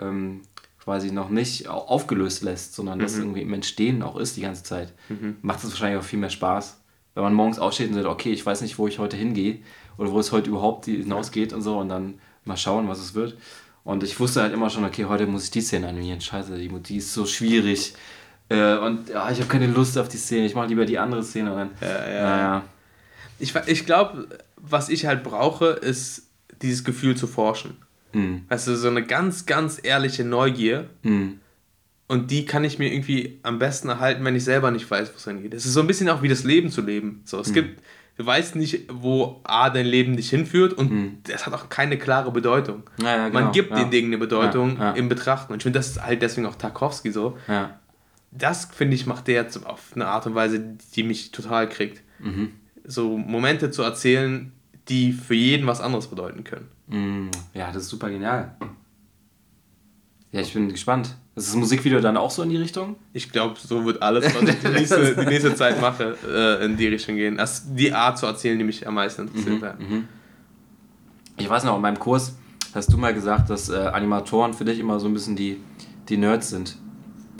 ähm, quasi noch nicht aufgelöst lässt, sondern mhm. das irgendwie im Entstehen auch ist die ganze Zeit, mhm. macht es wahrscheinlich auch viel mehr Spaß. Wenn man morgens aufsteht und sagt, okay, ich weiß nicht, wo ich heute hingehe oder wo es heute überhaupt hinausgeht und so und dann mal schauen, was es wird. Und ich wusste halt immer schon, okay, heute muss ich die Szene animieren. Scheiße, die, die ist so schwierig. Äh, und ja, ich habe keine Lust auf die Szene. Ich mache lieber die andere Szene. Und dann, ja, ja. Naja. Ich, ich glaube, was ich halt brauche, ist dieses Gefühl zu forschen. Mhm. Also so eine ganz, ganz ehrliche Neugier. Mhm. Und die kann ich mir irgendwie am besten erhalten, wenn ich selber nicht weiß, wo es hingeht. Es ist so ein bisschen auch wie das Leben zu leben. So, es mhm. gibt, du weißt nicht, wo A, dein Leben dich hinführt und mhm. das hat auch keine klare Bedeutung. Ja, ja, genau. Man gibt ja. den Dingen eine Bedeutung im Betrachten. Und ich finde, das ist halt deswegen auch Tarkovsky so. Das, finde ich, macht der jetzt auf eine Art und Weise, die mich total kriegt. Mhm. So Momente zu erzählen, die für jeden was anderes bedeuten können. Mm, ja, das ist super genial. Ja, ich bin gespannt. Ist das Musikvideo dann auch so in die Richtung? Ich glaube, so wird alles, was ich die nächste, die nächste Zeit mache, äh, in die Richtung gehen. Das die Art zu erzählen, die mich am meisten interessiert. Mhm, mhm. Ich weiß noch, in meinem Kurs hast du mal gesagt, dass äh, Animatoren für dich immer so ein bisschen die, die Nerds sind.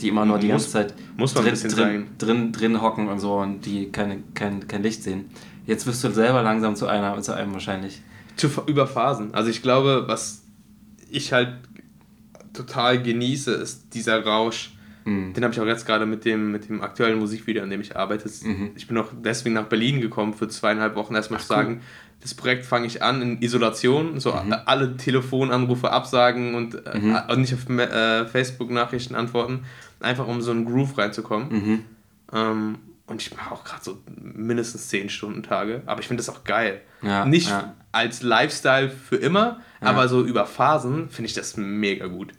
Die immer nur die muss, ganze Zeit muss man drin, drin, drin, drin hocken und so und die keine, kein, kein Licht sehen. Jetzt wirst du selber langsam zu einer, zu einem wahrscheinlich. Zu, über Phasen. Also ich glaube, was ich halt total genieße, ist dieser Rausch. Mhm. Den habe ich auch jetzt gerade mit dem, mit dem aktuellen Musikvideo, an dem ich arbeite. Mhm. Ich bin auch deswegen nach Berlin gekommen für zweieinhalb Wochen. Erstmal zu sagen, das Projekt fange ich an in Isolation, so mhm. alle Telefonanrufe absagen und, äh, mhm. und nicht auf äh, Facebook-Nachrichten antworten, einfach um so einen Groove reinzukommen. Mhm. Ähm, Und ich mache auch gerade so mindestens 10 Stunden Tage. Aber ich finde das auch geil. Ja, Nicht ja. als Lifestyle für immer, aber so über Phasen finde ich das mega gut.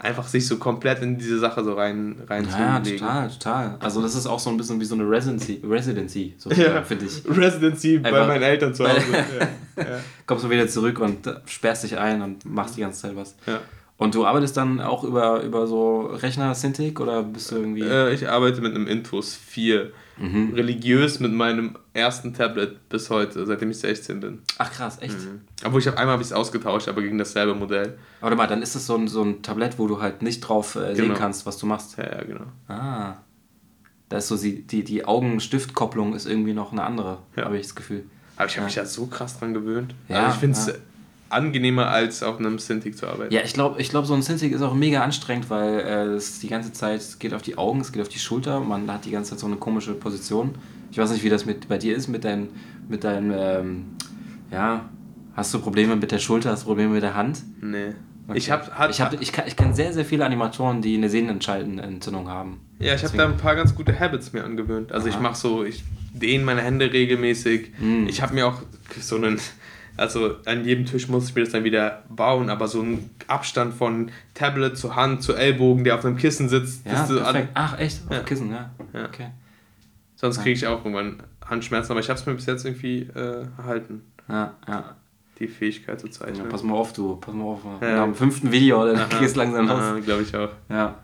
Einfach sich so komplett in diese Sache so rein, rein Ja, zu legen. total, total. Also das ist auch so ein bisschen wie so eine Residency, Residency so Ja. finde ich. Residency bei Einfach- meinen Eltern zu Hause. <laughs> ja. Ja. Kommst du wieder zurück und äh, sperrst dich ein und machst die ganze Zeit was. Ja. Und du arbeitest dann auch über, über so Rechner Cintiq oder bist du irgendwie... Äh, ich arbeite mit einem Intus 4. Mhm. Religiös mit meinem ersten Tablet bis heute, seitdem ich 16 bin. Ach krass, echt? Obwohl ich habe einmal habe ich es ausgetauscht, aber gegen dasselbe Modell. Warte mal, dann ist das so ein, so ein Tablett, wo du halt nicht drauf äh, sehen Genau. kannst, was du machst. Ja, ja, genau. Ah. Da ist so die, die, die Augen-Stift-Kopplung ist irgendwie noch eine andere, Ja. habe ich das Gefühl. Aber ich habe Ja. mich da so krass dran gewöhnt. Ja, also ich finde es ja. Angenehmer, als auf einem Cintiq zu arbeiten. Ja, ich glaube, ich glaub, so ein Cintiq ist auch mega anstrengend, weil äh, es die ganze Zeit es geht auf die Augen, es geht auf die Schulter, man hat die ganze Zeit so eine komische Position. Ich weiß nicht, wie das mit, bei dir ist mit deinem, mit deinem ähm, ja, hast du Probleme mit der Schulter, hast du Probleme mit der Hand? Nee. Okay. Ich hat, ich, hab, ich, kann- ich kenne sehr, sehr viele Animatoren, die eine Sehnenentzündung haben. ja, ich habe da ein paar ganz gute Habits mir angewöhnt. Also ich Aha. mache so, ich dehne meine Hände regelmäßig. Mm. Ich habe mir auch so einen, also an jedem Tisch muss ich mir das dann wieder bauen, aber so einen Abstand von Tablet zu Hand zu Ellbogen, der auf einem Kissen sitzt, Ja, perfekt. Ach, echt? Auf Ja. Kissen, ja. Ja. Okay. sonst Ja. kriege ich auch irgendwann Handschmerzen, aber ich habe es mir bis jetzt irgendwie äh, erhalten, Ja, ja. die Fähigkeit zu ja. zeichnen. Pass mal auf, du. Pass mal auf. Ja. Nach dem fünften Video, dann geht es langsam los. Glaube ich auch. Ja.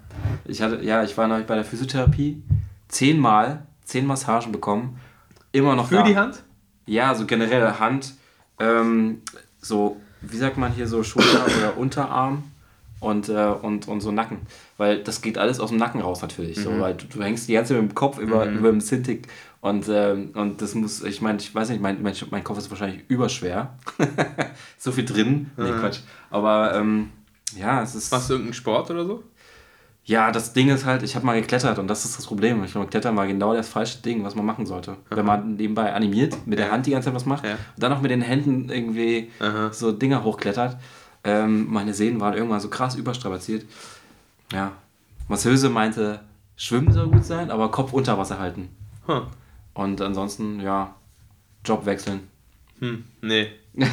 Ich hatte, ja, ich war neulich bei der Physiotherapie. Zehnmal, zehn Massagen bekommen. Immer noch Für da. die Hand? Ja, so generell Hand, ähm, so, wie sagt man hier, so Schulter <coughs> oder Unterarm und, äh, und, und so Nacken. Weil das geht alles aus dem Nacken raus natürlich. So, weil du, du hängst die ganze Zeit mit dem Kopf über, über dem Cintiq und, ähm, und das muss, ich meine, ich weiß nicht, mein, mein, mein Kopf ist wahrscheinlich überschwer. <laughs> so viel drin. Nee, Quatsch. Aber ähm, ja, es ist. Machst du irgendeinen Sport oder so? Ja, das Ding ist halt, ich habe mal geklettert und das ist das Problem. Ich glaube, Klettern war genau das falsche Ding, was man machen sollte. Wenn man nebenbei animiert, mit der Ja. Hand die ganze Zeit was macht Ja. und dann auch mit den Händen irgendwie Aha. so Dinger hochklettert. Ähm, meine Sehnen waren irgendwann so krass überstrapaziert. Ja. Masseuse meinte, Schwimmen soll gut sein, aber Kopf unter Wasser halten. Huh. Und ansonsten, ja, Job wechseln. Hm, nee. <laughs>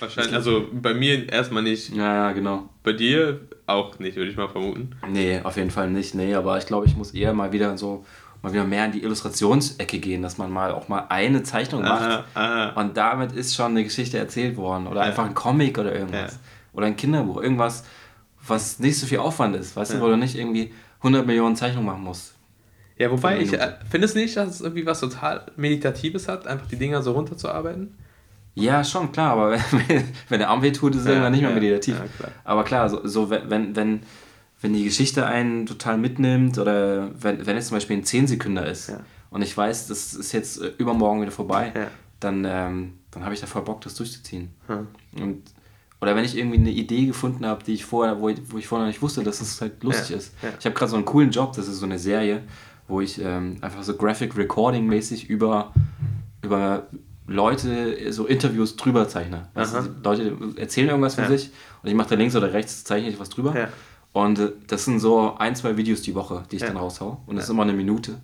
Wahrscheinlich, also bei mir erstmal nicht. Ja, ja, genau. Bei dir auch nicht, würde ich mal vermuten. Nee, auf jeden Fall nicht. Nee, aber ich glaube, ich muss eher mal wieder so mal wieder mehr in die Illustrationsecke gehen, dass man mal auch mal eine Zeichnung macht. Aha, aha. Und damit ist schon eine Geschichte erzählt worden. Oder Ja. einfach ein Comic oder irgendwas. Ja. Oder ein Kinderbuch. Irgendwas, was nicht so viel Aufwand ist. Weißt Ja. du, wo du nicht irgendwie 100 Millionen Zeichnungen machen musst. Ja, wobei ich äh, finde es nicht, dass es irgendwie was total Meditatives hat, einfach die Dinger so runterzuarbeiten. Ja, schon, klar. Aber <laughs> wenn, wenn der Arm weh tut, ist es irgendwann nicht mehr ja, meditativ. Ja, klar. Aber klar, so, so wenn, wenn, wenn, die Geschichte einen total mitnimmt oder wenn, wenn es zum Beispiel ein 10 Sekünder ist Ja. und ich weiß, das ist jetzt äh, übermorgen wieder vorbei, Ja. dann, ähm, dann habe ich da voll Bock, das durchzuziehen. Hm. Und, oder wenn ich irgendwie eine Idee gefunden habe, die ich vorher, wo ich, wo ich vorher nicht wusste, dass es halt lustig Ja, ist. ja. Ich habe gerade so einen coolen Job, das ist so eine Serie, wo ich ähm, einfach so Graphic Recording mäßig über, über Leute so Interviews drüber zeichne. Die Leute erzählen irgendwas von Ja. sich und ich mache da links oder rechts, zeichne ich was drüber. Ja. Und äh, das sind so ein, zwei Videos die Woche, die ich Ja. dann raushau. Und das ist immer eine Minute.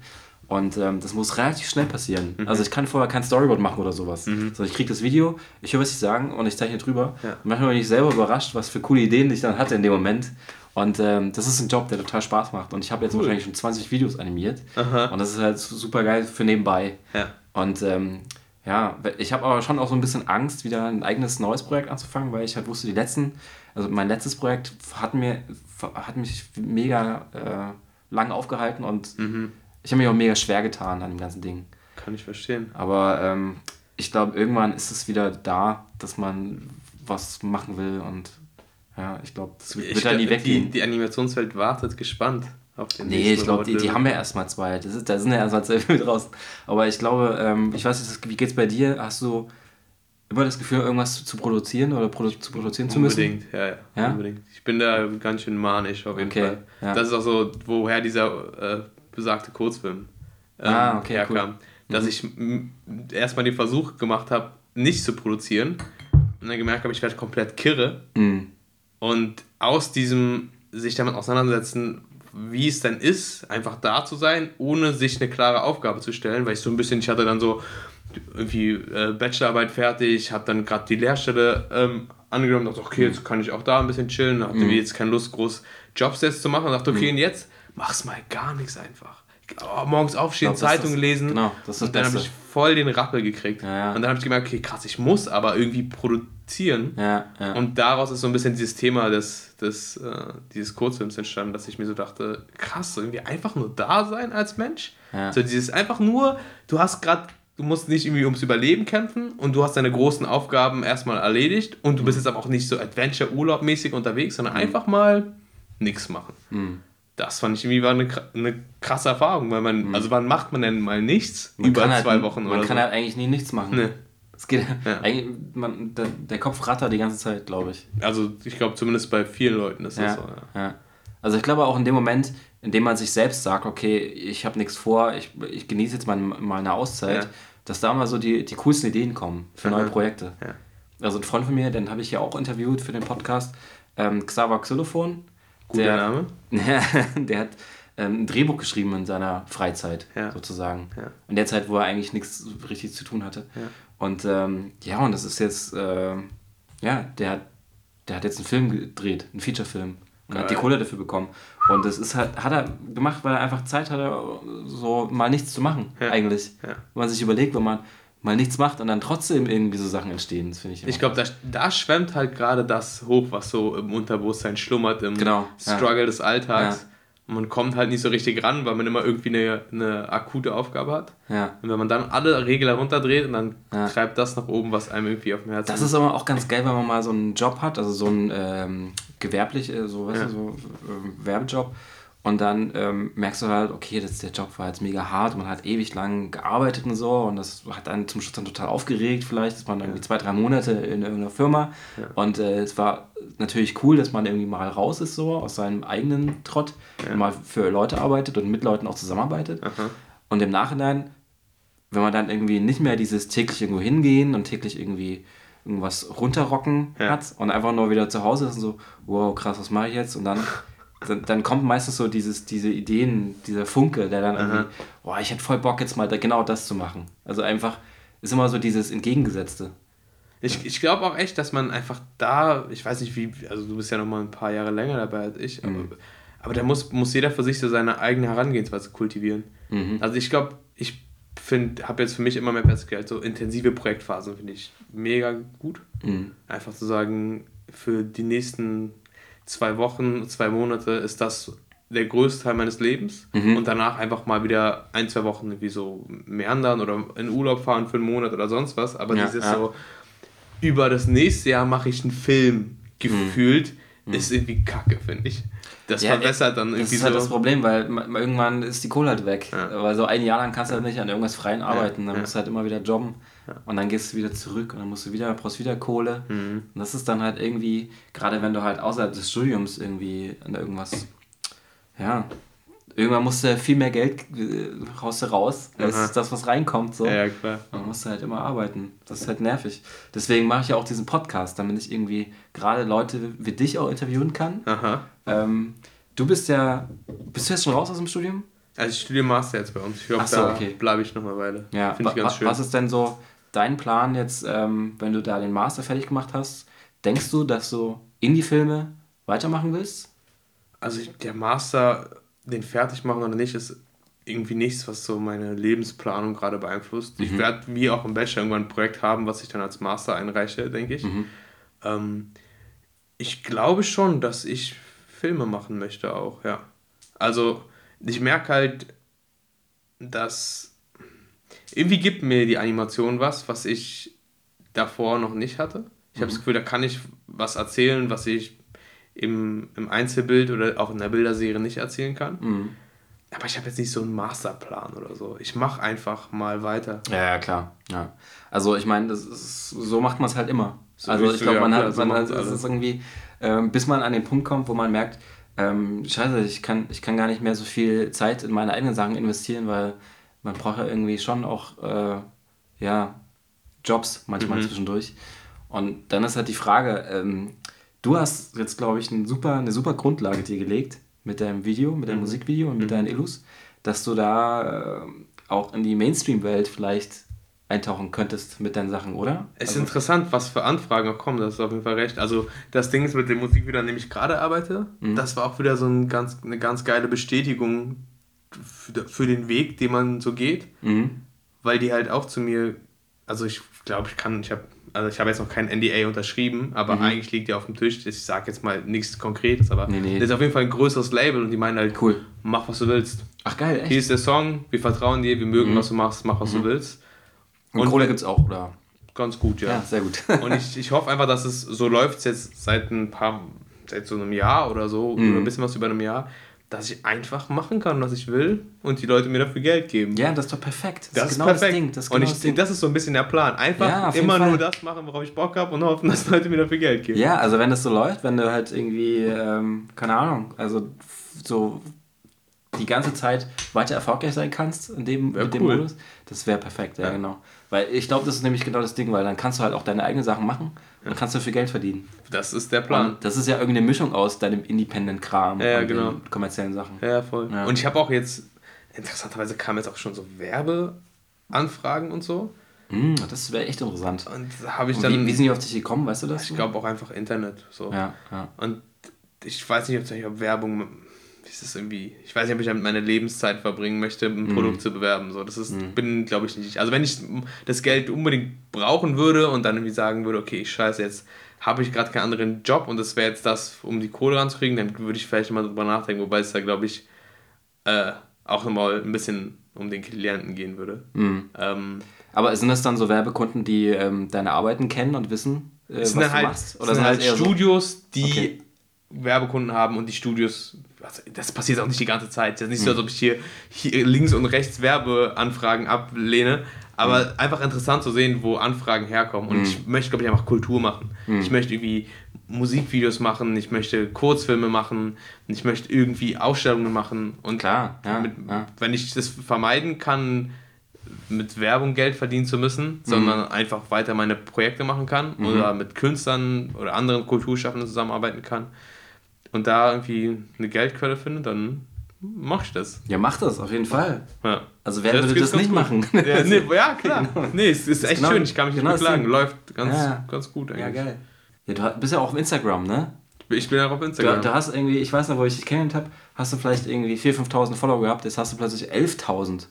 Und ähm, das muss relativ schnell passieren. Also ich kann vorher kein Storyboard machen oder sowas. Sondern ich kriege das Video, ich höre, was sie sagen und ich zeichne drüber. Ja. Und manchmal bin ich selber überrascht, was für coole Ideen ich dann hatte in dem Moment. Und ähm, das ist ein Job, der total Spaß macht. Und ich habe jetzt Cool. wahrscheinlich schon 20 Videos animiert. Aha. Und das ist halt super geil für nebenbei. Ja. Und ähm, ja, ich habe aber schon auch so ein bisschen Angst, wieder ein eigenes neues Projekt anzufangen, weil ich halt wusste, die letzten, also mein letztes Projekt hat, mir, hat mich mega äh, lang aufgehalten und Mhm. ich habe mich auch mega schwer getan an dem ganzen Ding. Kann ich verstehen. Aber ähm, ich glaube, irgendwann ist es wieder da, dass man was machen will und ja, ich glaube, das wird, Ich wird dann nie weggehen. Die, die Animationswelt wartet gespannt auf den Nee, ich glaube, die, die haben ja erstmal zwei. Das ist, da sind ja erstmal zwei <laughs> Filme draußen. Aber ich glaube, ähm, ich weiß nicht, wie geht's bei dir? Hast du immer das Gefühl, irgendwas zu produzieren oder produ zu produzieren zu müssen? Unbedingt, ja, ja, Ja? unbedingt. Ich bin da ganz schön manisch auf jeden Okay, Fall. ja. Das ist auch so, woher dieser äh, besagte Kurzfilm ähm, Ah, okay, herkam. cool. Mhm. Dass ich m- erstmal den Versuch gemacht habe, nicht zu produzieren und dann gemerkt habe, ich werde komplett kirre. Mhm. Und aus diesem sich damit auseinandersetzen, wie es denn ist, einfach da zu sein, ohne sich eine klare Aufgabe zu stellen, weil ich so ein bisschen, ich hatte dann so irgendwie äh, Bachelorarbeit fertig, habe dann gerade die Lehrstelle ähm, angenommen, dachte, okay, jetzt kann ich auch da ein bisschen chillen, hatte mhm. jetzt keine Lust, groß Jobs jetzt zu machen, dachte, okay, mhm. und jetzt mach's mal gar nichts einfach. Oh, morgens aufstehen, glaub, Zeitung das, lesen. Genau, das ist und dann habe ich voll den Rappel gekriegt. Ja, ja. Und dann habe ich gemerkt, okay, krass, ich muss aber irgendwie produzieren. Ja, und daraus ist so ein bisschen dieses Thema des, des, äh, dieses Kurzfilms entstanden, dass ich mir so dachte, krass, irgendwie einfach nur da sein als Mensch. So dieses einfach nur, du hast gerade du musst nicht irgendwie ums Überleben kämpfen und du hast deine großen Aufgaben erstmal erledigt und du bist jetzt aber auch nicht so Adventure-Urlaub-mäßig unterwegs, sondern mhm. einfach mal nichts machen. Mhm. Das fand ich irgendwie war eine, eine krasse Erfahrung, weil man, mhm. also wann macht man denn mal nichts? Man über zwei halt, Wochen oder Man kann so. halt eigentlich nie nichts machen. Nee. Es geht, ja. eigentlich, man, der, der, Kopf rattert die ganze Zeit, glaube ich. Also ich glaube zumindest bei vielen Leuten ist das ja, so. Ja. ja. Also ich glaube auch in dem Moment, in dem man sich selbst sagt, okay, ich habe nichts vor, ich, ich genieße jetzt mal, eine Auszeit, dass da mal so die, die coolsten Ideen kommen für neue Projekte. Also ein Freund von mir, den habe ich ja auch interviewt für den Podcast, ähm, Xaver Xylophon. Guter der, Name. <laughs> der hat ähm, ein Drehbuch geschrieben in seiner Freizeit, ja. sozusagen. Ja. In der Zeit, wo er eigentlich nichts richtig zu tun hatte. Ja. Und ähm, ja, und das ist jetzt, äh, ja, der hat, der hat jetzt einen Film gedreht, einen Featurefilm. Und hat die Kohle dafür bekommen. Und das ist halt, hat er gemacht, weil er einfach Zeit hatte, so mal nichts zu machen, ja. eigentlich. Ja. Wenn man sich überlegt, wenn man mal nichts macht und dann trotzdem irgendwie so Sachen entstehen, das finde ich Ich glaube, da, da schwemmt halt gerade das hoch, was so im Unterbewusstsein schlummert, im genau. Struggle ja. des Alltags man kommt halt nicht so richtig ran, weil man immer irgendwie eine, eine akute Aufgabe hat. Ja. Und wenn man dann alle Regeln runterdreht und dann ja. treibt das nach oben, was einem irgendwie auf dem Herzen Das ist aber auch ganz geil, wenn man mal so einen Job hat, also so einen ähm, gewerblich, äh, so, weißt ja. du, so äh, Werbejob und dann ähm, merkst du halt, okay, das, der Job war jetzt mega hart, man hat ewig lang gearbeitet und so und das hat einen zum Schluss dann total aufgeregt. Vielleicht ist man irgendwie zwei, drei Monate in irgendeiner Firma ja. und äh, es war natürlich cool, dass man irgendwie mal raus ist so aus seinem eigenen Trott ja. und mal für Leute arbeitet und mit Leuten auch zusammenarbeitet. Aha. Und im Nachhinein, wenn man dann irgendwie nicht mehr dieses täglich irgendwo hingehen und täglich irgendwie irgendwas runterrocken ja. hat und einfach nur wieder zu Hause ist und so, wow, krass, was mache ich jetzt? Und dann <laughs> dann, dann kommt meistens so dieses, diese Ideen, dieser Funke, der dann irgendwie, boah, ich hätte voll Bock jetzt mal da genau das zu machen. Also einfach, ist immer so dieses Entgegengesetzte. Ich, ich glaube auch echt, dass man einfach da, ich weiß nicht wie, also du bist ja noch mal ein paar Jahre länger dabei als ich, mhm. aber, aber da muss, muss jeder für sich so seine eigene Herangehensweise kultivieren. Mhm. Also ich glaube, ich finde, habe jetzt für mich immer mehr festgestellt, so intensive Projektphasen finde ich mega gut. Mhm. Einfach zu sagen, für die nächsten zwei Wochen, zwei Monate ist das der größte Teil meines Lebens mhm. und danach einfach mal wieder ein, zwei Wochen irgendwie so meandern oder in Urlaub fahren für einen Monat oder sonst was. Aber ja, dieses ja. so, über das nächste Jahr mache ich einen Film gefühlt, mhm. ist irgendwie kacke, finde ich. Das ja, verbessert dann irgendwie so. Das ist halt so das Problem, weil irgendwann ist die Kohle halt weg. Weil so ein Jahr lang kannst du halt nicht an irgendwas Freien arbeiten. Dann musst du halt immer wieder jobben. Und dann gehst du wieder zurück und dann musst du wieder, brauchst wieder Kohle. Mhm. Und das ist dann halt irgendwie, gerade wenn du halt außerhalb des Studiums irgendwie an irgendwas, ja, irgendwann musst du viel mehr Geld äh, raus raus, als Aha. das, was reinkommt. So. Ja, klar. Man musst halt immer arbeiten. Das ist halt nervig. Deswegen mache ich ja auch diesen Podcast, damit ich irgendwie gerade Leute wie dich auch interviewen kann. Aha. Ähm, du bist ja, bist du jetzt schon raus aus dem Studium? Also ich studiere Master jetzt bei uns. Ich glaube, so, da okay. bleibe ich noch eine Weile. Ja, Finde ich ganz schön. Was ist denn so dein Plan jetzt, ähm, wenn du da den Master fertig gemacht hast? Denkst du, dass du Indie-Filme weitermachen willst? Also der Master, den fertig machen oder nicht, ist irgendwie nichts, was so meine Lebensplanung gerade beeinflusst. Mhm. Ich werde wie auch im Bachelor irgendwann ein Projekt haben, was ich dann als Master einreiche, denke ich. Mhm. Ähm, ich glaube schon, dass ich Filme machen möchte auch, ja. Also ich merke halt, dass irgendwie gibt mir die Animation was, was ich davor noch nicht hatte. Ich mhm. habe das Gefühl, da kann ich was erzählen, was ich im, im Einzelbild oder auch in der Bilderserie nicht erzählen kann. Mhm. Aber ich habe jetzt nicht so einen Masterplan oder so. Ich mache einfach mal weiter. Ja, ja, klar. Ja. Also ich meine, so macht man es halt immer. So also ich glaube, man hat, man hat es ist irgendwie, äh, bis man an den Punkt kommt, wo man merkt, ähm, scheiße, ich kann, ich kann gar nicht mehr so viel Zeit in meine eigenen Sachen investieren, weil man braucht ja irgendwie schon auch äh, ja, Jobs manchmal mhm. zwischendurch. Und dann ist halt die Frage, ähm, du hast jetzt, glaube ich, eine super, eine super Grundlage dir gelegt, mit deinem Video, mit deinem Mhm. Musikvideo und mit deinen Illus, dass du da äh, auch in die Mainstream-Welt vielleicht eintauchen könntest mit deinen Sachen, oder? Es ist Also- interessant, was für Anfragen auch kommen, das ist auf jeden Fall recht. Also das Ding ist mit der Musik, an dem ich gerade arbeite, Mhm. das war auch wieder so ein ganz, eine ganz geile Bestätigung für, den Weg, den man so geht, Mhm. weil die halt auch zu mir, also ich glaube, ich kann, ich habe also ich habe jetzt noch kein NDA unterschrieben, aber Mhm. eigentlich liegt die auf dem Tisch. Ich sage jetzt mal nichts Konkretes, aber Nee, nee. das ist auf jeden Fall ein größeres Label und die meinen halt, Cool. mach was du willst. Ach geil, echt? Hier ist der Song, wir vertrauen dir, wir mögen, Mhm. was du machst, mach was du willst. und und Kohle wenn- gibt's auch, oder? Ganz gut, Ja, sehr gut. <laughs> Und ich, ich hoffe einfach, dass es so läuft jetzt seit ein paar, seit so einem Jahr oder so, Mhm. oder ein bisschen was über einem Jahr, dass ich einfach machen kann, was ich will und die Leute mir dafür Geld geben. ja, das ist doch perfekt. das, ist genau perfekt. das Ding. Das ist und genau ich, das Ding. das ist so ein bisschen der Plan. Einfach Ja, immer nur das machen, worauf ich Bock habe und hoffen, <laughs> dass Leute mir dafür Geld geben. Ja, also wenn das so läuft, wenn du halt irgendwie, ähm, keine Ahnung, also so die ganze Zeit weiter erfolgreich sein kannst in dem, Wär mit dem cool. Modus, das wäre perfekt, ja, Ja. genau. Weil ich glaube, das ist nämlich genau das Ding, weil dann kannst du halt auch deine eigenen Sachen machen und kannst du viel Geld verdienen. Das ist der Plan. Und das ist ja irgendeine Mischung aus deinem Independent-Kram Ja, und genau. den kommerziellen Sachen. Ja, voll. Ja. Und ich habe auch jetzt, interessanterweise kamen jetzt auch schon so Werbeanfragen und so. Hm, das wäre echt interessant. Und habe ich Und dann, wie, wie sind die auf dich gekommen, weißt du das? ich glaube auch einfach Internet. So. Ja, ja. Und ich weiß nicht, ob Werbung, das irgendwie, ich weiß nicht, ob ich damit meine Lebenszeit verbringen möchte, ein Mhm. Produkt zu bewerben. So, das ist, bin, glaube ich, nicht. Also wenn ich das Geld unbedingt brauchen würde und dann irgendwie sagen würde, okay, ich scheiße, jetzt habe ich gerade keinen anderen Job und das wäre jetzt das, um die Kohle ranzukriegen, dann würde ich vielleicht mal drüber nachdenken, wobei es da, glaube ich, äh, auch nochmal ein bisschen um den Klienten gehen würde. Mhm. Ähm, Aber sind das dann so Werbekunden, die ähm, deine Arbeiten kennen und wissen, äh, was sind du halt, machst? es sind halt eher so- Studios, die Okay. Werbekunden haben und die Studios, das passiert auch nicht die ganze Zeit. Es ist nicht Hm. so, als ob ich hier, hier links und rechts Werbeanfragen ablehne, aber Hm. einfach interessant zu sehen, wo Anfragen herkommen. Und ich möchte, glaube ich, einfach Kultur machen. Hm. Ich möchte irgendwie Musikvideos machen, ich möchte Kurzfilme machen, ich möchte irgendwie Ausstellungen machen. Und Klar, ja, mit, ja. wenn ich das vermeiden kann, mit Werbung Geld verdienen zu müssen, sondern einfach weiter meine Projekte machen kann oder mit Künstlern oder anderen Kulturschaffenden zusammenarbeiten kann und da irgendwie eine Geldquelle finde, dann mach ich das. Ja, mach das, auf jeden Fall. Ja. Also wer Das würde das nicht ganz machen? gut. Ja, <laughs> nee, ja klar. Nee, es ist echt genau- schön. Ich kann mich nicht genau das beklagen. Läuft ganz, Ja. ganz gut eigentlich. Ja, geil. Ja, du bist ja auch auf Instagram, ne? Ich bin auch auf Du, Instagram. du hast irgendwie, ich weiß noch, wo ich dich kennengelernt habe, hast du vielleicht irgendwie 4.000, 5.000 Follower gehabt, jetzt hast du plötzlich 11.000.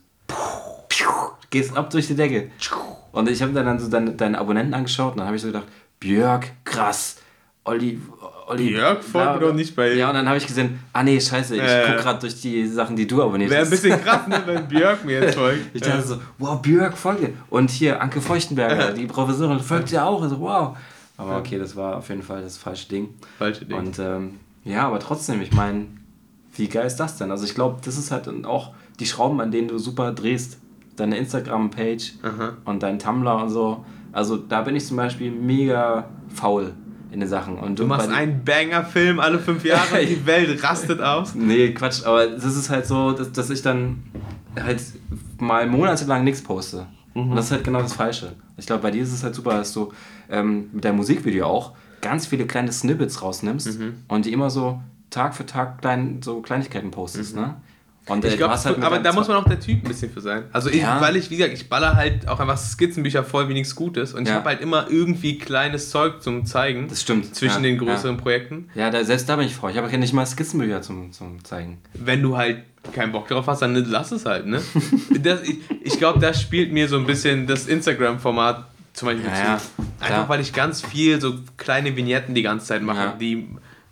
Gehst ab durch die Decke. Und ich habe dann so deine, deine Abonnenten angeschaut und dann habe ich so gedacht, Björk, krass. Olli, Olli. Björk folgt doch nicht bei- Ja, und dann habe ich gesehen, ah nee, scheiße, ich Äh. guck gerade durch die Sachen, die du abonniert Wäre ein hast. bisschen <laughs> krass, ne, wenn Björk mir jetzt folgt. Ich dachte so, wow, Björk folgt dir. Und hier Anke Feuchtenberger, die Professorin, folgt dir auch. Also, wow. Aber okay, das war auf jeden Fall das falsche Ding. Falsche Ding. Und ähm, ja, aber trotzdem, ich meine, wie geil ist das denn? Also ich glaube, das ist halt auch die Schrauben, an denen du super drehst. Deine Instagram-Page und dein Tumblr und so. Also da bin ich zum Beispiel mega faul in den Sachen. Und Du machst einen Banger-Film alle fünf Jahre und die <laughs> Welt rastet aus. Nee, Quatsch, aber das ist halt so, dass, dass ich dann halt mal monatelang nichts poste. Und das ist halt genau das Falsche. Ich glaube, bei dir ist es halt super, dass du ähm, mit deinem Musikvideo auch ganz viele kleine Snippets rausnimmst und die immer so Tag für Tag klein, so Kleinigkeiten postest, ne? Und äh, Ich du hast halt aber da muss man auch der Typ ein bisschen für sein. Also ich, Ja. weil ich, wie gesagt, ich baller halt auch einfach Skizzenbücher voll wie nichts Gutes und ich Ja. habe halt immer irgendwie kleines Zeug zum Zeigen Das stimmt. zwischen ja, den größeren Projekten. Ja, da, selbst da bin ich froh. Ich habe ja nicht mal Skizzenbücher zum, zum Zeigen. Wenn du halt keinen Bock drauf hast, dann lass es halt, ne? <laughs> das, ich ich glaube, das spielt mir so ein bisschen das Instagram-Format zum Beispiel zu. ja, Einfach weil ich ganz viel so kleine Vignetten die ganze Zeit mache, die,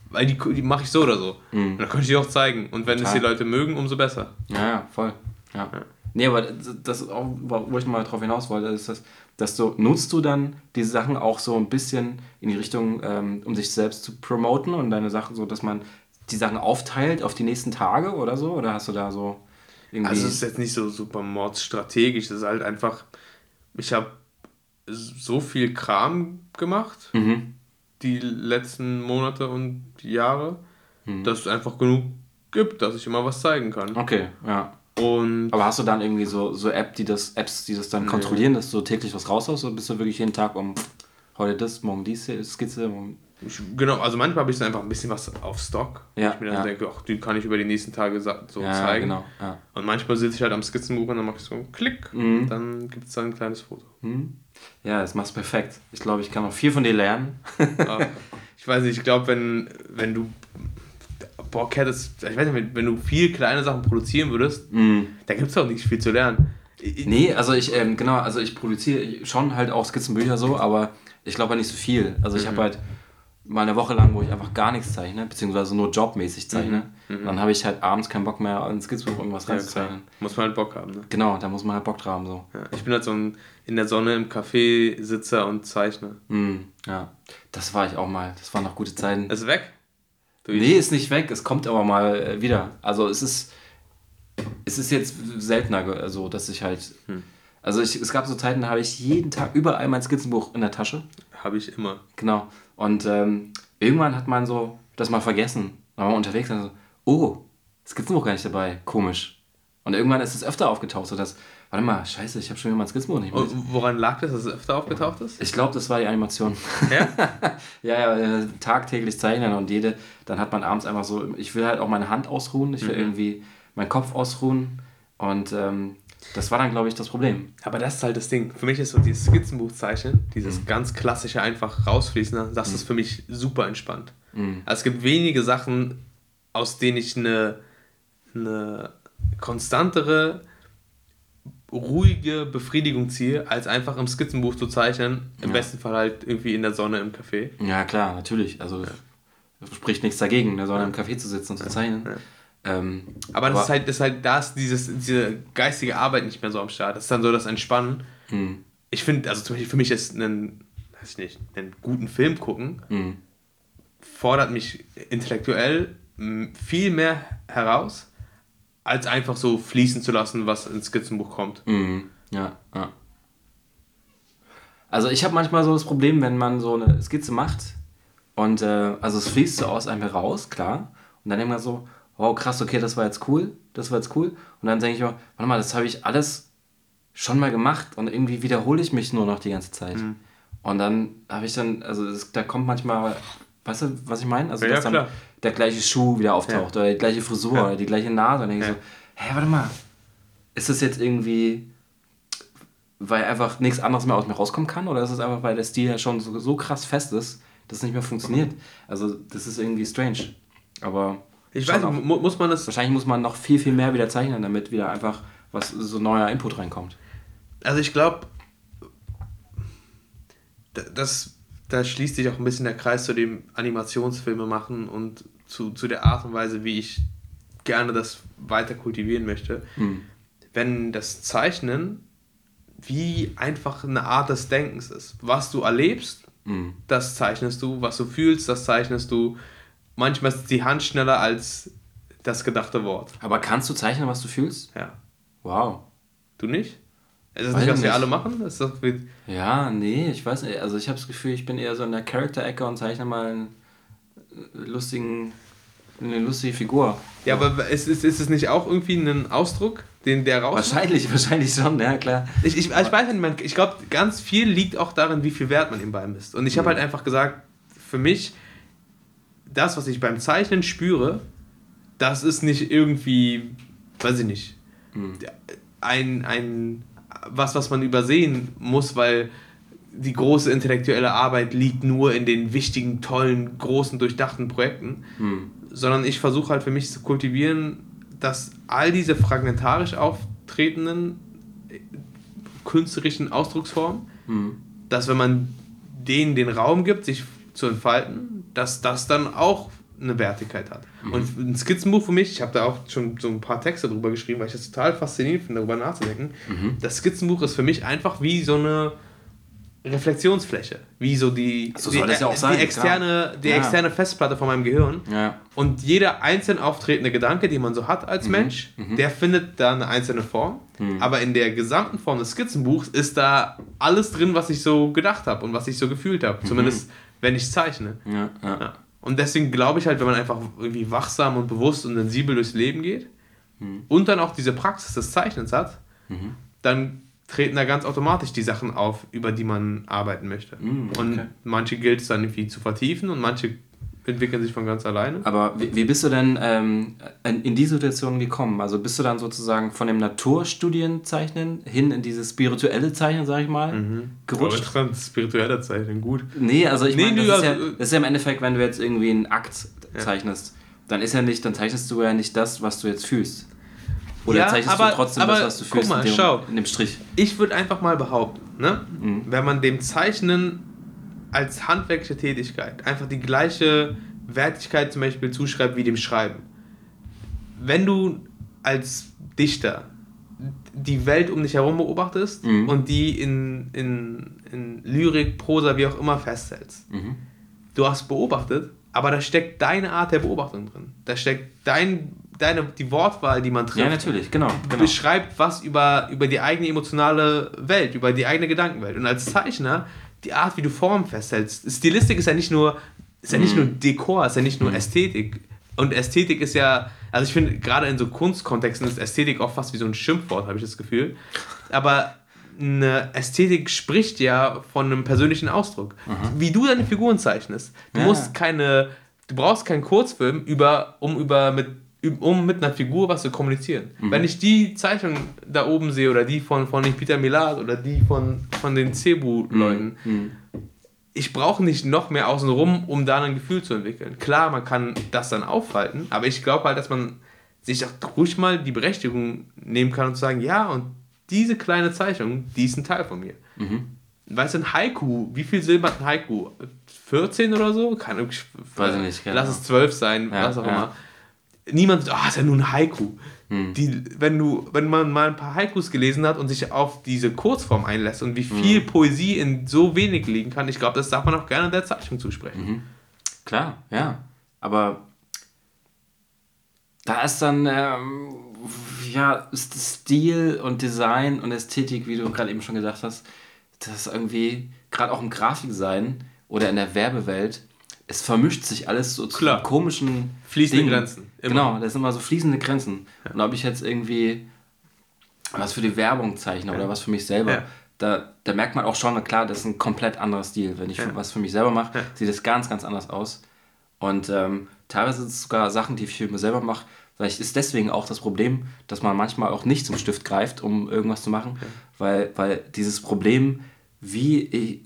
weil die, die mache ich so oder so. Und dann kann ich die auch zeigen. Und wenn es die Total. Leute mögen, umso besser. Ja, ja, voll. Ja. Nee, aber das ist auch, wo ich mal drauf hinaus wollte, ist das, dass du, nutzt du dann diese Sachen auch so ein bisschen in die Richtung, ähm, um sich selbst zu promoten und deine Sachen so, dass man die Sachen aufteilt auf die nächsten Tage oder so? Oder hast du da so irgendwie. Also es ist jetzt nicht so super mordstrategisch, es ist halt einfach, ich habe so viel Kram gemacht, mhm. Die letzten Monate und Jahre, Mhm. dass es einfach genug gibt, dass ich immer was zeigen kann. Okay, ja. Und Aber hast du dann irgendwie so, so App, die das, Apps, die das dann kontrollieren, dass du täglich was raushaust oder bist du wirklich jeden Tag um heute das, morgen dies Skizze, morgen Ich, genau, also manchmal habe ich dann einfach ein bisschen was auf Stock. Ja, ich mir dann ja. denke, ach, die kann ich über die nächsten Tage so Ja, zeigen. genau, ja. Und manchmal sitze ich halt am Skizzenbuch und dann mache ich so einen Klick Mhm. und dann gibt es dann ein kleines Foto. Hm? Ja, das machst du perfekt. Ich glaube, ich kann noch viel von dir lernen. Ich weiß nicht, ich glaube, wenn, wenn du Bock hättest, ich weiß nicht, wenn, du viel kleine Sachen produzieren würdest, Mhm. da gibt es auch nicht viel zu lernen. Ich- Nee, also ich, ähm, genau, also ich produziere schon halt auch Skizzenbücher so, aber ich glaube halt nicht so viel. Also ich Mhm. habe halt mal eine Woche lang, wo ich einfach gar nichts zeichne, beziehungsweise nur jobmäßig zeichne. Und dann habe ich halt abends keinen Bock mehr, ins Skizzenbuch irgendwas Mhm. Ja, reinzuzeichnen. Muss man halt Bock haben. Ne? Genau, da muss man halt Bock drauf haben. So. Ja, ich bin halt so ein in der Sonne im Café Sitzer und Zeichner. Mhm, ja, das war ich auch mal. Das waren noch gute Zeiten. Ist weg? Du, Nee, ist nicht weg, es kommt aber mal äh, wieder. Also es ist, es ist jetzt seltener so, dass ich halt. Hm. Also ich, es gab so Zeiten, da habe ich jeden Tag überall mein Skizzenbuch in der Tasche. Habe ich immer. Genau. Und ähm, irgendwann hat man so das mal vergessen. Dann war man unterwegs und so, oh, Skizzenbuch gar nicht dabei. Komisch. Und irgendwann ist es öfter aufgetaucht, so dass, warte mal, scheiße, ich habe schon wieder mein Skizzenbuch nicht mit. Und woran lag das, dass es öfter aufgetaucht ist? Ich glaube, das war die Animation. Ja? <laughs> Ja, ja, äh, tagtäglich zeichnen und jede, dann hat man abends einfach so, ich will halt auch meine Hand ausruhen, ich will Mhm. irgendwie meinen Kopf ausruhen und ähm, das war dann, glaube ich, das Problem. Aber das ist halt das Ding. Für mich ist so dieses Skizzenbuchzeichnen, dieses ganz klassische einfach rausfließen, ne, das ist für mich super entspannt. Mhm. Also es gibt wenige Sachen, aus denen ich eine, eine konstantere, ruhige Befriedigung ziehe, als einfach im Skizzenbuch zu zeichnen. Im Ja. besten Fall halt irgendwie in der Sonne im Café. Ja, klar, natürlich. Also spricht nichts dagegen, in der Sonne im Café zu sitzen und zu zeichnen. Ähm, Aber das ist halt, das ist halt, da ist dieses, diese geistige Arbeit nicht mehr so am Start. Das ist dann so das Entspannen. mh, Ich finde, also zum Beispiel für mich ist einen, weiß ich nicht, einen guten Film gucken, mh, fordert mich intellektuell viel mehr heraus, als einfach so fließen zu lassen, was ins Skizzenbuch kommt. mh, ja, ja. Also ich habe manchmal so das Problem, wenn man so eine Skizze macht und äh, also es fließt so aus einem heraus, klar. Und dann denkt man so, wow, krass, okay, das war jetzt cool, das war jetzt cool. Und dann denke ich mir, warte mal, das habe ich alles schon mal gemacht und irgendwie wiederhole ich mich nur noch die ganze Zeit. Mhm. Und dann habe ich dann, also es, da kommt manchmal, weißt du, was ich meine? Also Ja, dass dann klar. der gleiche Schuh wieder auftaucht oder die gleiche Frisur Ja. oder die gleiche Nase. Und dann denke Ja. ich so, hä, warte mal, ist das jetzt irgendwie, weil einfach nichts anderes mehr aus mir rauskommen kann? Oder ist es einfach, weil der Stil ja schon so, so krass fest ist, dass es nicht mehr funktioniert? Also das ist irgendwie strange. Aber Ich weiß nicht, mu muss man das. wahrscheinlich muss man noch viel, viel mehr wieder zeichnen, damit wieder einfach was so neuer Input reinkommt. Also ich glaube, das, da schließt sich auch ein bisschen der Kreis zu dem Animationsfilme machen und zu, zu der Art und Weise, wie ich gerne das weiter kultivieren möchte. Hm. Wenn das Zeichnen wie einfach eine Art des Denkens ist. Was du erlebst, Hm. das zeichnest du. Was du fühlst, das zeichnest du. Manchmal ist die Hand schneller als das gedachte Wort. Aber kannst du zeichnen, was du fühlst? Ja. Wow. Du nicht? Ist das Weiß nicht, was nicht. wir alle machen? Das ist wie, Ja, nee, ich weiß nicht. Also ich habe das Gefühl, ich bin eher so in der Character-Ecke und zeichne mal einen lustigen, eine lustige Figur. Ja, aber ist, ist, ist es nicht auch irgendwie ein Ausdruck, den der raus. Wahrscheinlich, <laughs> wahrscheinlich schon, ja klar. Ich, ich, ich weiß nicht, ich glaube, ganz viel liegt auch darin, wie viel Wert man ihm beimisst. Und ich habe Mhm. halt einfach gesagt, für mich, das, was ich beim Zeichnen spüre, das ist nicht irgendwie, weiß ich nicht, Mhm. ein, ein was, was man übersehen muss, weil die große intellektuelle Arbeit liegt nur in den wichtigen, tollen, großen, durchdachten Projekten, Hm. sondern ich versuche halt für mich zu kultivieren, dass all diese fragmentarisch auftretenden künstlerischen Ausdrucksformen, Hm. dass wenn man denen den Raum gibt, sich zu entfalten, dass das dann auch eine Wertigkeit hat. Und ein Skizzenbuch für mich, ich habe da auch schon so ein paar Texte drüber geschrieben, weil ich das total faszinierend finde, darüber nachzudenken. Das Skizzenbuch ist für mich einfach wie so eine Reflexionsfläche, wie so die, So die, ja die, sein, externe, die Ja. externe Festplatte von meinem Gehirn. Ja. Und jeder einzeln auftretende Gedanke, den man so hat als Mensch, der findet da eine einzelne Form. Aber in der gesamten Form des Skizzenbuchs ist da alles drin, was ich so gedacht habe und was ich so gefühlt habe. Zumindest, wenn ich zeichne. Ja, ja. Ja. Und deswegen glaube ich halt, wenn man einfach irgendwie wachsam und bewusst und sensibel durchs Leben geht und dann auch diese Praxis des Zeichnens hat, dann treten da ganz automatisch die Sachen auf, über die man arbeiten möchte. Mm, okay. Und manche gilt es dann irgendwie zu vertiefen und manche entwickeln sich von ganz alleine. Aber wie, wie bist du denn ähm, in, die Situation gekommen? Also bist du dann sozusagen von dem Naturstudienzeichnen hin in dieses spirituelle Zeichnen, sag ich mal, Mhm. gerutscht? Aber interessant, spirituelle Zeichnen, gut. Nee, also ich Nee, meine, das, ist ja, also, äh, das ist ja im Endeffekt, wenn du jetzt irgendwie einen Akt Ja. zeichnest, dann ist ja nicht, dann zeichnest du ja nicht das, was du jetzt fühlst. Oder Ja, zeichnest aber- du trotzdem aber das, was du guck fühlst mal, in, dem, schau. in dem Strich. Ich würde einfach mal behaupten, ne? Mhm. wenn man dem Zeichnen als handwerkliche Tätigkeit einfach die gleiche Wertigkeit zum Beispiel zuschreibt wie dem Schreiben. Wenn du als Dichter die Welt um dich herum beobachtest Mhm. und die in, in, in Lyrik, Prosa, wie auch immer festhältst, Mhm. du hast beobachtet, aber da steckt deine Art der Beobachtung drin. Da steckt dein, deine, die Wortwahl, die man trifft Ja, natürlich, genau. genau. beschreibt was über, über die eigene emotionale Welt, über die eigene Gedankenwelt. Und als Zeichner, die Art, wie du Formen festhältst, Stilistik ist ja nicht nur, ist ja nicht Mhm. nur Dekor, ist ja nicht nur Ästhetik. Und Ästhetik ist ja, also ich finde, gerade in so Kunstkontexten ist Ästhetik auch fast wie so ein Schimpfwort, habe ich das Gefühl. Aber eine Ästhetik spricht ja von einem persönlichen Ausdruck. Wie du deine Figuren zeichnest. Du Ja. musst keine, du brauchst keinen Kurzfilm, über, um über mit um mit einer Figur was zu kommunizieren. Wenn ich die Zeichnung da oben sehe oder die von, von Peter Millat oder die von, von den Cebu-Leuten, Mhm. ich brauche nicht noch mehr außenrum, um da ein Gefühl zu entwickeln. Klar, man kann das dann aufhalten, aber ich glaube halt, dass man sich auch ruhig mal die Berechtigung nehmen kann und zu sagen, ja, und diese kleine Zeichnung, die ist ein Teil von mir. Mhm. Weißt du, ein Haiku, wie viel Silber hat ein Haiku? 14 oder so? Keine Ahnung. Weiß ich nicht, keine Lass es 12 sein, Ja, was auch ja. immer. Niemand sagt, ah, ist ja nur ein Haiku. Hm. Die, wenn, du, wenn man mal ein paar Haikus gelesen hat und sich auf diese Kurzform einlässt und wie viel Poesie in so wenig liegen kann, ich glaube, das darf man auch gerne der Zeichnung zusprechen. Mhm. Klar, ja. Aber da ist dann, ähm, ja, Stil und Design und Ästhetik, wie du gerade eben schon gesagt hast, das ist irgendwie, gerade auch im Grafikdesign oder in der Werbewelt, es vermischt sich alles so zu Klar. komischen Fließende Dingen. Grenzen, immer. Genau, das sind immer so fließende Grenzen. Und ob ich jetzt irgendwie was für die Werbung zeichne oder was für mich selber, Ja. da, da merkt man auch schon, na klar, das ist ein komplett anderer Stil. Wenn ich Ja. was für mich selber mache, Ja. sieht das ganz, ganz anders aus. Und ähm, teilweise sind es sogar Sachen, die ich für mich selber mache. Vielleicht ist deswegen auch das Problem, dass man manchmal auch nicht zum Stift greift, um irgendwas zu machen, weil, weil dieses Problem, wie ich,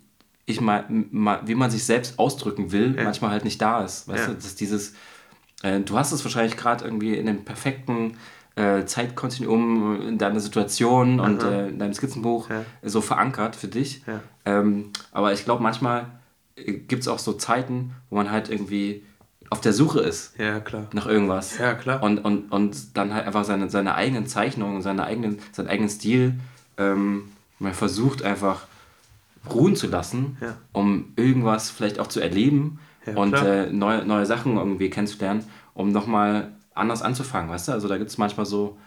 ich mal, mal, wie man sich selbst ausdrücken will, Ja. manchmal halt nicht da ist. Weißt Ja. du, dass dieses, äh, du hast es wahrscheinlich gerade irgendwie in dem perfekten äh, Zeitkontinuum in deiner Situation und Aha. äh, in deinem Skizzenbuch Ja. so verankert für dich. Ähm, aber ich glaube, manchmal gibt es auch so Zeiten, wo man halt irgendwie auf der Suche ist Ja, klar. nach irgendwas. Ja, klar. Und, und, und dann halt einfach seine, seine eigenen Zeichnungen, seine eigenen, seinen eigenen Stil, ähm, man versucht einfach ruhen zu lassen, Ja. um irgendwas vielleicht auch zu erleben Ja, und äh, neue, neue Sachen irgendwie kennenzulernen, um nochmal anders anzufangen, weißt du? Also da gibt es manchmal so,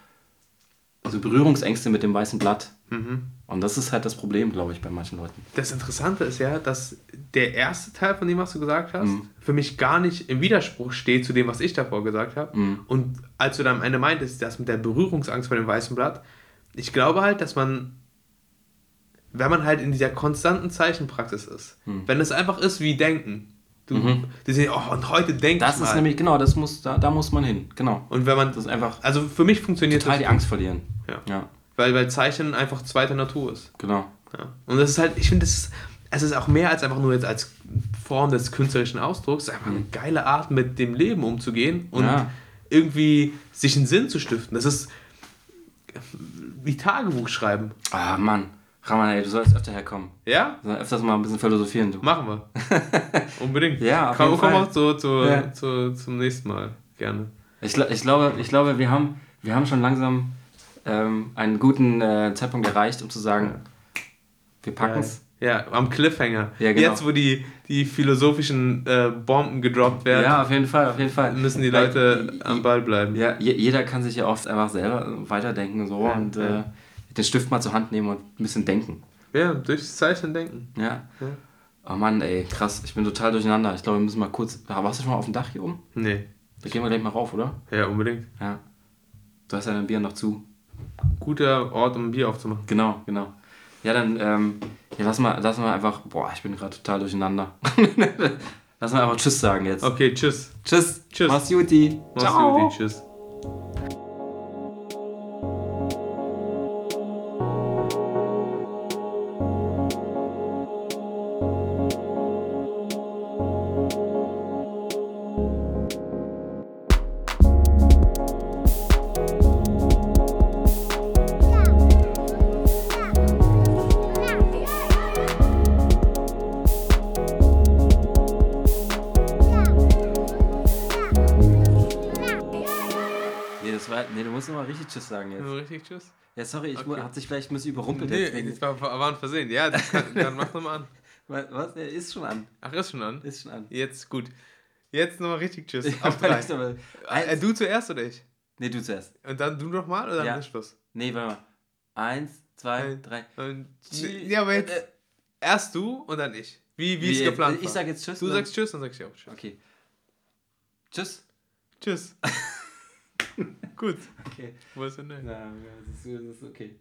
so Berührungsängste mit dem weißen Blatt. Mhm. Und das ist halt das Problem, glaube ich, bei manchen Leuten. Das Interessante ist ja, dass der erste Teil von dem, was du gesagt hast, Mhm. für mich gar nicht im Widerspruch steht zu dem, was ich davor gesagt habe. Mhm. Und als du dann am Ende meintest, das mit der Berührungsangst vor dem weißen Blatt, ich glaube halt, dass man, wenn man halt in dieser konstanten Zeichenpraxis ist, wenn es einfach ist wie Denken, du, Mhm. du siehst, oh, und heute denk Das ich ist mal. nämlich, genau, das muss, da, da muss man hin, genau. und wenn man, Das ist einfach also für mich funktioniert total das, die Angst verlieren. Ja. ja weil, weil Zeichnen einfach zweiter Natur ist. genau. Ja. Und das ist halt, ich finde, das ist, es ist auch mehr als einfach nur jetzt als Form des künstlerischen Ausdrucks, es ist einfach eine geile Art, mit dem Leben umzugehen und Ja. irgendwie sich einen Sinn zu stiften. Das ist wie Tagebuch schreiben. Ah, Mann. Raman, ey, du sollst öfter herkommen. Ja? Du sollst öfters mal ein bisschen philosophieren, du. Machen wir. <laughs> Unbedingt. Ja, auf Komm, jeden komm Fall. auch zu, zu, Ja. zu, zum nächsten Mal. Gerne. Ich, ich, glaube, ich glaube, wir haben, wir haben schon langsam ähm, einen guten äh, Zeitpunkt erreicht, um zu sagen, wir packen es. Ja, am Cliffhanger. Ja, genau. Jetzt, wo die, die philosophischen äh, Bomben gedroppt werden, Ja, auf jeden Fall, auf jeden Fall. müssen die Weil- Leute am Ball bleiben. Ja, je, jeder kann sich ja oft einfach selber weiterdenken so Ja, und ja. äh, den Stift mal zur Hand nehmen und ein bisschen denken. Ja, durchs Zeichnen denken. Ja. Ja. Oh Mann, ey, krass. Ich bin total durcheinander. Ich glaube, wir müssen mal kurz. Warst du schon mal auf dem Dach hier oben? Nee. Da gehen wir gleich mal rauf, oder? Ja, unbedingt. Ja. Du hast ja dein Bier noch zu. Guter Ort, um ein Bier aufzumachen. Genau, genau. Ja, dann, ähm, ja, lass mal, lass mal einfach, boah, ich bin gerade total durcheinander. <laughs> lass mal einfach Tschüss sagen jetzt. Okay, tschüss. Tschüss. Tschüss. Mach's Juti. Mach's gut, tschüss. Richtig tschüss? Ja, sorry, ich Okay. hat sich vielleicht ein bisschen überrumpelt Nee, jetzt. das war, war ein Versehen. Ja, kann, <laughs> dann mach nochmal an. Was? Der ist schon an. Ach, ist schon an? Ist schon an. Jetzt, gut. Jetzt nochmal richtig tschüss. Auf drei. Aber- Äh, Eins, du zuerst oder ich? nee, du zuerst. Und dann du nochmal oder dann Ja. ist Schluss? Nee, warte mal. Eins, zwei, drei. Und, ja, aber jetzt äh, erst du und dann ich. Wie, wie es Wie, geplant Ich war. sag jetzt Tschüss. du dann- sagst Tschüss, dann sag ich auch Tschüss. Okay. Tschüss. Tschüss. <laughs> Gut. Okay. Wo ist denn? Na, das ist, das ist okay.